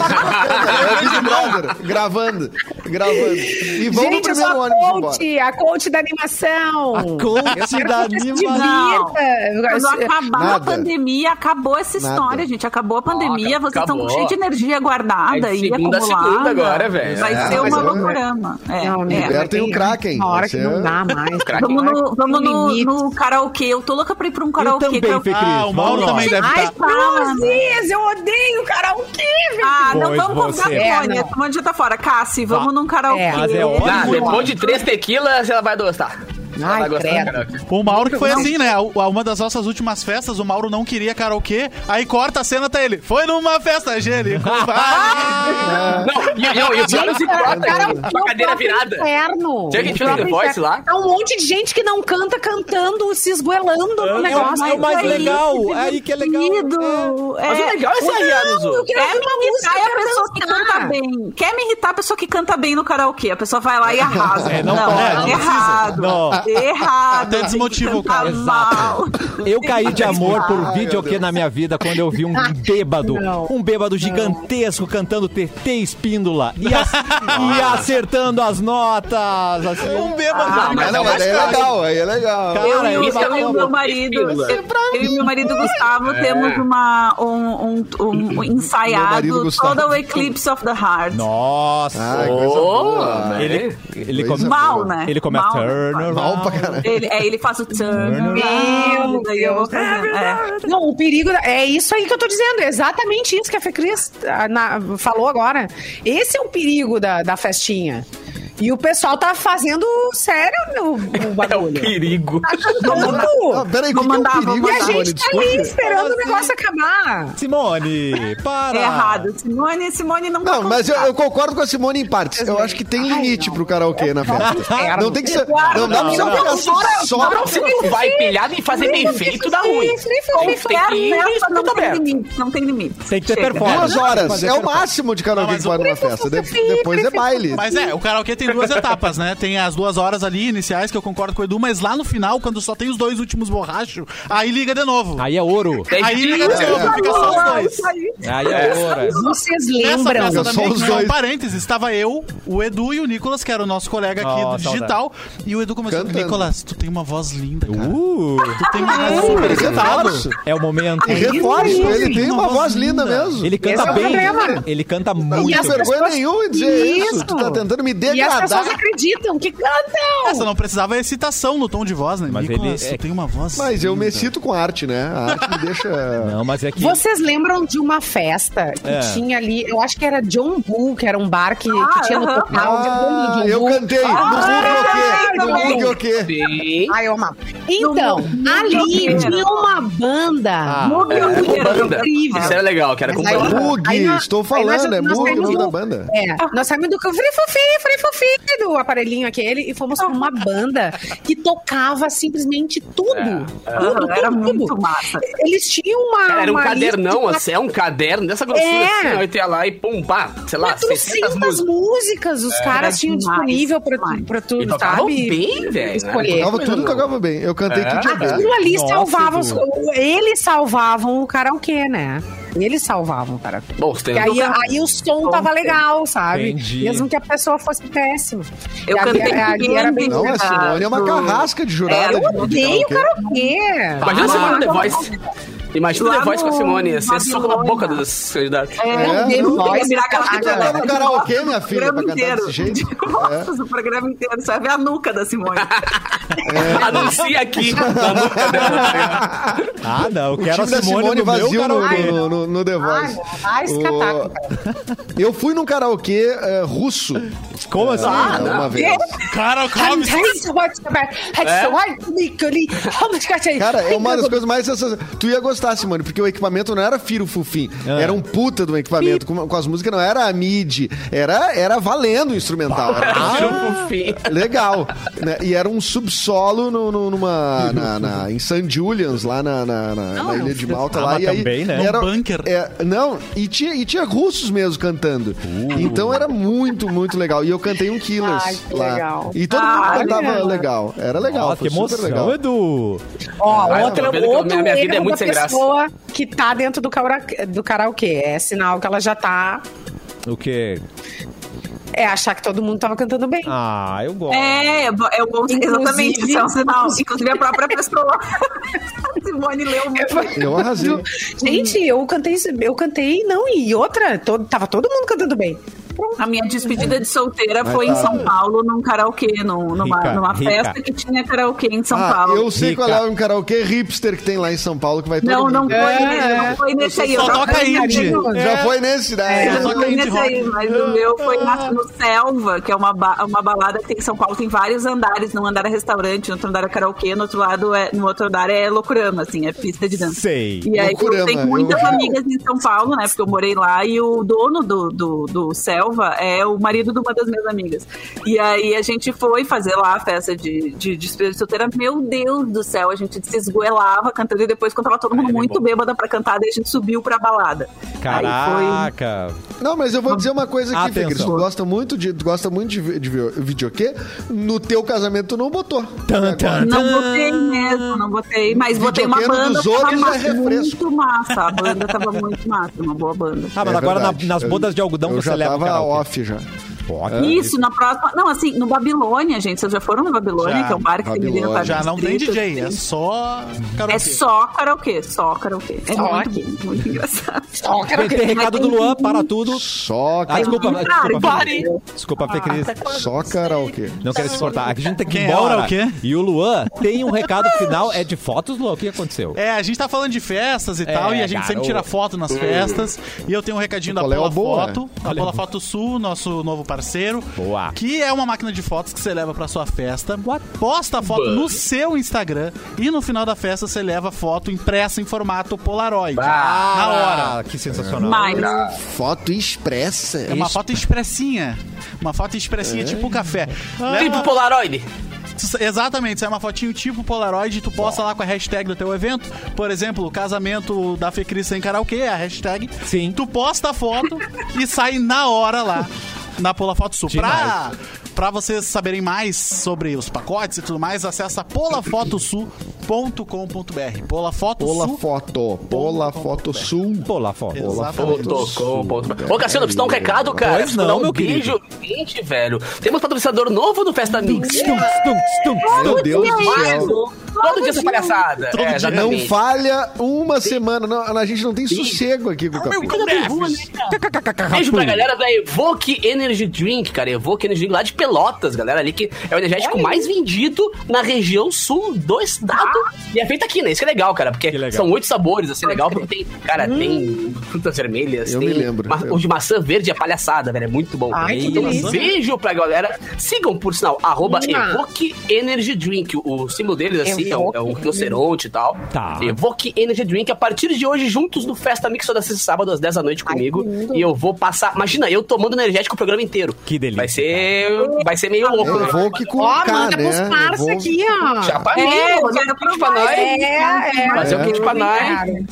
É o Big Brother, gravando, gravando. E no Gente, eu sou primeiro a ônibus embora. coach, a coach da animação. A coach da animação. Quando acabar Nada. a pandemia, acabou essa Nada. história, gente. Acabou a pandemia, Ó, vocês estão com acabou. cheio de energia guardada É aí, segunda a acumulada. segunda agora, velho. Vai É, ser uma é- loucurama. É, Não, é. Liberta e o Kraken. Uma hora que não dá mais. Vamos, no, vamos no, no karaokê. Eu tô louca pra ir pra um Eu karaokê. também, karaokê. Fê Cris. Ah, o Mauro também deve Ai, estar. Cruzes, eu odeio karaokê, velho. Ah, não Pois vamos convidar você. a É, Simone. não. A Simone já tá fora. Cassi, vamos Tá. num karaokê. É, é. Ah, depois de três tequilas, ela vai gostar. Ela Ai, credo. O Mauro que foi assim, né? Uma das nossas últimas festas, o Mauro não queria karaokê, aí corta a cena, tá ele. Foi numa festa, Angélico. vai. *laughs* Não, e, não, e é o se corta, Karaokê com a cadeira é virada. Inferno. Tinha que gente próprio The Voice lá? Tá um monte de gente que não canta cantando, se esgoelando no É negócio. é o mais legal, isso, é aí que é legal. Mas o legal é arriar nos eu outros. quero Quer me uma música, irritar é eu a pessoa que canta bem. Quer me irritar a pessoa que canta bem no karaokê. A pessoa vai lá e arrasa. É, não não precisa. errado. Não. Errado. Até desmotiva o cara. Mal. Eu caí de amor por meu Deus. na minha vida quando eu vi um bêbado, Não. um bêbado gigantesco cantando TT Espíndola e, ac- *laughs* e acertando as notas. Assim, Um bêbado. Ah, mas não, é mas é legal, aí é legal. Cara, Eu, e o- isso é eu e meu marido, eu, eu e meu marido Gustavo temos uma, um, um, um- um ensaiado. Total Eclipse of the Heart. Nossa. Ah, coisa Oh, boa. ele ele Coisa come, Mal, né? ele começa Mal, né? turn Mal pra around. caralho. Ele, é, ele faz o turn Meu around, daí eu vou Deus. fazendo. É. Não, o perigo é isso aí que eu tô dizendo, é exatamente isso que a Fê Cris ah, na- falou agora. Esse é o perigo da, da festinha. E o pessoal tá fazendo sério o, o *laughs* É um bagulho. perigo. Tá cantando. peraí, o que, é mandar, um vou perigo, E a gente tá ali esperando o negócio acabar. Simone, *laughs* para. É errado. Simone, Simone não tá Não, mas eu, eu concordo com a Simone em partes. Eu acho que tem limite pro karaokê na festa. Não tem que ser. Não dá pra você não, pegar não, só. Não, se tu vai pilhado e fazer bem feito, dá ruim. Festa não tem limite. Não tem limite. Tem que ter performance. Duas horas. É o máximo de karaokê Não, que pode numa festa. De- depois é baile. Mas é, o karaokê tem duas etapas, né? Tem as duas horas ali iniciais, que eu concordo com o Edu, mas lá no final, quando só tem os dois últimos borrachos, aí liga de novo. Aí é ouro. Aí liga de É. novo, fica só os dois. Aí. É ouro. Vocês Nessa lembram? festa Eu da só um dois. parênteses, estava eu, o Edu e o Nicolas, que era o nosso colega aqui Oh, do digital. E o Edu começou, Cantando. Nicolas, tu tem uma voz linda, cara. Uh, Tu tem uma voz super excitado. Reforço. é o momento. E reforço, ele tem uma voz linda mesmo. Ele canta é bem. Ele canta Não muito. E tem vergonha nenhuma em dizer isso. Isso. Tu tá tentando me E as pessoas acreditam que cantam. Essa não precisava excitação no tom de voz, né? Mas Nicolas, ele é- tem uma voz Mas eu me excito com arte, né? A arte me deixa. *laughs* Não, mas é que. Vocês lembram de uma festa que É. tinha ali, eu acho que era John Bull, que era um bar que, que Ah, tinha no total. Ah, John eu Bull. cantei no também, Buguioquê. No. Sim. Ai, eu amava. Então, No- ali tinha uma banda. Ah, É, dinheiro. banda. incrível. Isso era legal, que era com banda. Mug, estou falando, é Mug o nome da banda. É, nós saímos do Free Fofi, Free Fofi, do aparelhinho aquele, e fomos pra uma banda que tocava simplesmente tudo. Tudo, Aham, tudo, Era tudo. muito massa. Eles tinham uma. Cara, era um uma cadernão, lista de assim, é um caderno dessa grossura, É. assim, aí ia lá e pum, pá, sei lá, 600 400 músicas. músicas os caras tinham demais, disponível pra, demais. pra tu, E sabe? bem, velho, né? Escolher. Tocava tudo, tocava bem. Eu cantei É. Kid Abelha. Aquilo ali Nossa, salvava, os, Edu. eles salvavam o karaokê, né? Eles salvavam o karaokê. Bom, você tem E aí, aí o som tava legal, sabe? Entendi. Mesmo que a pessoa fosse péssima. Eu E cantei ali- ali era bem- Não, a Simone é uma carrasca de jurada. É, Eu de odeio karaokê. karaokê. Imagina Ah, você no The. Voice. Imagina o The Voice com a no Simone, ia ser soco na boca dos candidatos. É, É, The não, Voice, virar aquela tá coisa no karaokê, minha o filha, programa pra cantar inteiro. desse jeito. *laughs* De costas, o programa inteiro. Só ver a nuca da Simone. Anuncia aqui. *laughs* na nuca dela. Ah, não. Eu quero a Simone, Simone no meu vazio no, karaokê. no, no, no The Voice. Ai, esse O- catáculo. Eu fui num karaokê eh, russo Como assim? ah, uma vez. Cara, calma. Cara, é uma das coisas mais sensacionais. Tu ia gostar, Simone, porque o equipamento não era Firo Fufim. É. Era um puta do equipamento. Com, com as músicas não era a MIDI. Era, era valendo o instrumental. Era Tira um fim. Legal. né? E era um subsolo no, no- numa, na, na- em St. Julian's, lá na, na, na- na ilha de Malta. Ah, lá, e aí também, né? Era, No bunker. é, não, e tinha, e tinha russos mesmo cantando. Então era muito, muito legal. E eu cantei um Killers Ai, que lá. legal. E todo Ah, mundo cantava olha. legal. Era legal, foi que super emoção, legal. Edu. Ó, Vai, outra, que outro minha vida é muito sem graça. Pessoa que tá dentro do, kara- do karaokê. É sinal que ela já tá... O quê? É achar que todo mundo tava cantando bem. Ah, eu gosto. É, é bo- bom, exatamente, isso é um sinal. Inclusive a própria pessoa. *laughs* Simone leu muito. Eu arrasei. Gente, eu cantei, eu cantei, não, e outra, todo, tava todo mundo cantando bem. A minha despedida de solteira Mas foi tá. em São Paulo, num karaokê, num- numa, Rica, numa rica. festa que tinha karaokê em São Ah, Paulo. eu sei Rica. qual é um karaokê hipster que tem lá em São Paulo que vai todo Não, mundo. não foi, É, nesse, não foi nesse aí. Só eu já toca indie. no- Já foi nesse, né? Que fui indie nesse aí, mas o meu foi na- *laughs* no Selva, que é uma, ba- uma balada que tem em São Paulo, tem vários andares. Num andar é restaurante, no outro andar é karaokê, no outro lado é, no outro andar é loucurama, assim, é pista de dança. Sei. E aí Loucurama, eu tenho muitas eu- amigas em São Paulo, né? Porque eu morei lá e o dono do, do, do Selva é o marido de uma das minhas amigas. E aí a gente foi fazer lá a festa de, de despedida de solteira. Meu Deus do céu, a gente se esgoelava cantando e depois, quando tava todo mundo é muito bom. bêbada pra cantar, daí a gente subiu pra balada. Caraca. Não, mas eu vou dizer uma coisa aqui. Fê, que tu gosta muito de, tu gosta muito de, de vi- videokê. No teu casamento tu não botou. Tan, tan. foi. Não botei mesmo, não botei. Mas botei uma banda dos que tava outros é muito massa. A banda tava muito massa, uma boa banda. Ah, mas É agora na- nas bodas de algodão eu você já leva tava. Off já. Isso, na próxima. Não, assim, no Babilônia, gente. Vocês já foram no Babilônia, Já. que é um bar que tem Babilônia. dentro Já não tem DJ, é assim. só karaokê. É só karaokê, só karaokê. É Só muito bom, muito engraçado. *laughs* Só Tem, tem recado do Luan, para tudo. Só, Ah, desculpa, desculpa, pare. Desculpa, Fê Cris. só karaokê. Não quero se cortar. Aqui a gente tem que ir é embora. E o Luan tem um recado final. É de fotos, Luan? O que aconteceu? É, a gente tá falando de festas e É, tal, e a gente sempre garoto. tira foto nas festas. E eu tenho um recadinho da Qual é? Foto, a Olha. Pola Foto Sul, nosso novo parceiro. Parceiro. Boa. Que é uma máquina de fotos que você leva pra sua festa. Posta a foto Boa. no seu Instagram e no final da festa você leva a foto impressa em formato Polaroid. Bah. Na hora. Ah, que sensacional. Mais. Foto expressa. É uma foto expressinha. Uma foto expressinha tipo café. Leva- Tipo Polaroid. Exatamente, sai uma fotinho tipo Polaroid e tu posta lá com a hashtag do teu evento. Por exemplo, o casamento da Fê Cris sem karaokê, é a hashtag. Sim. Tu posta a foto e sai na hora lá na Pola Foto Sul. Pra, pra vocês saberem mais sobre os pacotes e tudo mais, acessa polafotosul.com.br. Polafoto Pola Sul. foto. Pola foto sul. Ô, Cassiano, preciso dar um recado, cara. Pois não, um meu beijo quente, velho. Temos patrocinador novo do Festa Mix. Meu. Deus do céu. Todo dia essa palhaçada. É, Não falha uma semana. Não, a gente não tem sossego aqui com o Capim. Né? Beijo pra galera da Evoque Energy Drink, cara. Evoque Energy Drink lá de Pelotas, galera ali que é o energético mais vendido na região sul do estado. E é feito aqui, né? Isso que é legal, cara, porque Que legal. são oito sabores, assim, legal, porque tem, cara, tem frutas vermelhas, Eu tem me lembro. ma- o de maçã verde é palhaçada, velho, é muito bom. Ai, que então, delícia. beijo pra galera. Sigam, por sinal, arroba. Evoque Energy Drink. O, símbolo deles, assim, é um, é um Evoque. rinoceronte e tal. Tá. Evoque Energy Drink. A partir de hoje, juntos no Festa Mix, toda sexta e sábado, às 10 da noite Ai, comigo. lindo. e eu vou passar. Imagina, eu tomando energético o programa inteiro. Que delícia, Vai ser. Vai ser meio louco, né? Evoque com Ó, manda pros né? parça Evoque- aqui, ó. Chapa É, é, fazer quero um kit pra nós. É, é. Fazer um kit pra nós.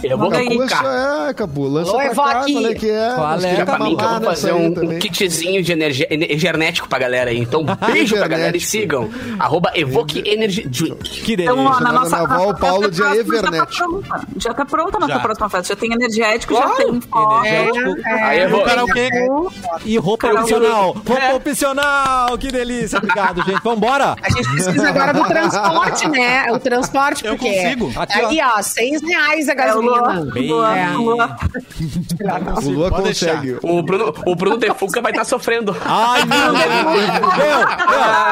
Eu vou Manda Capu, K. é, é, Capu, lança Alô, pra cá, é que é? Qual é? Já pra mim, que eu vou fazer um, um kitzinho de energia, energético pra galera aí. Então, *laughs* beijo pra galera e sigam. Arroba Evoque Energy Drink. Que delícia. Então, na nossa, Naval, nossa Paulo festa de Evernet. *laughs* Já tá pronta, já tá pronta a nossa próxima festa. Já tem energético, já tem. Energético. Aí eu vou. E roupa opcional. Roupa É. opcional. Que delícia. Obrigado, gente. Vambora. A gente precisa agora do transporte, né? O transporte, Eu porque... consigo. Aqui, ó. Aí, ó, seis reais a É gasolina. Bem, é. Lua. O Lua consegue. O Bruno, o Bruno Defuca vai estar sofrendo. Ai, *laughs* meu Deus. Meu, meu.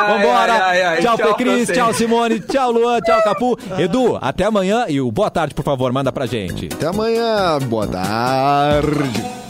Vambora. ai, ai, tchau, tchau Fê Cris. Tchau. Simone. Tchau, Luan. Tchau, Capu. Edu, até amanhã. E o boa tarde, por favor, manda pra gente. Até amanhã. Boa tarde.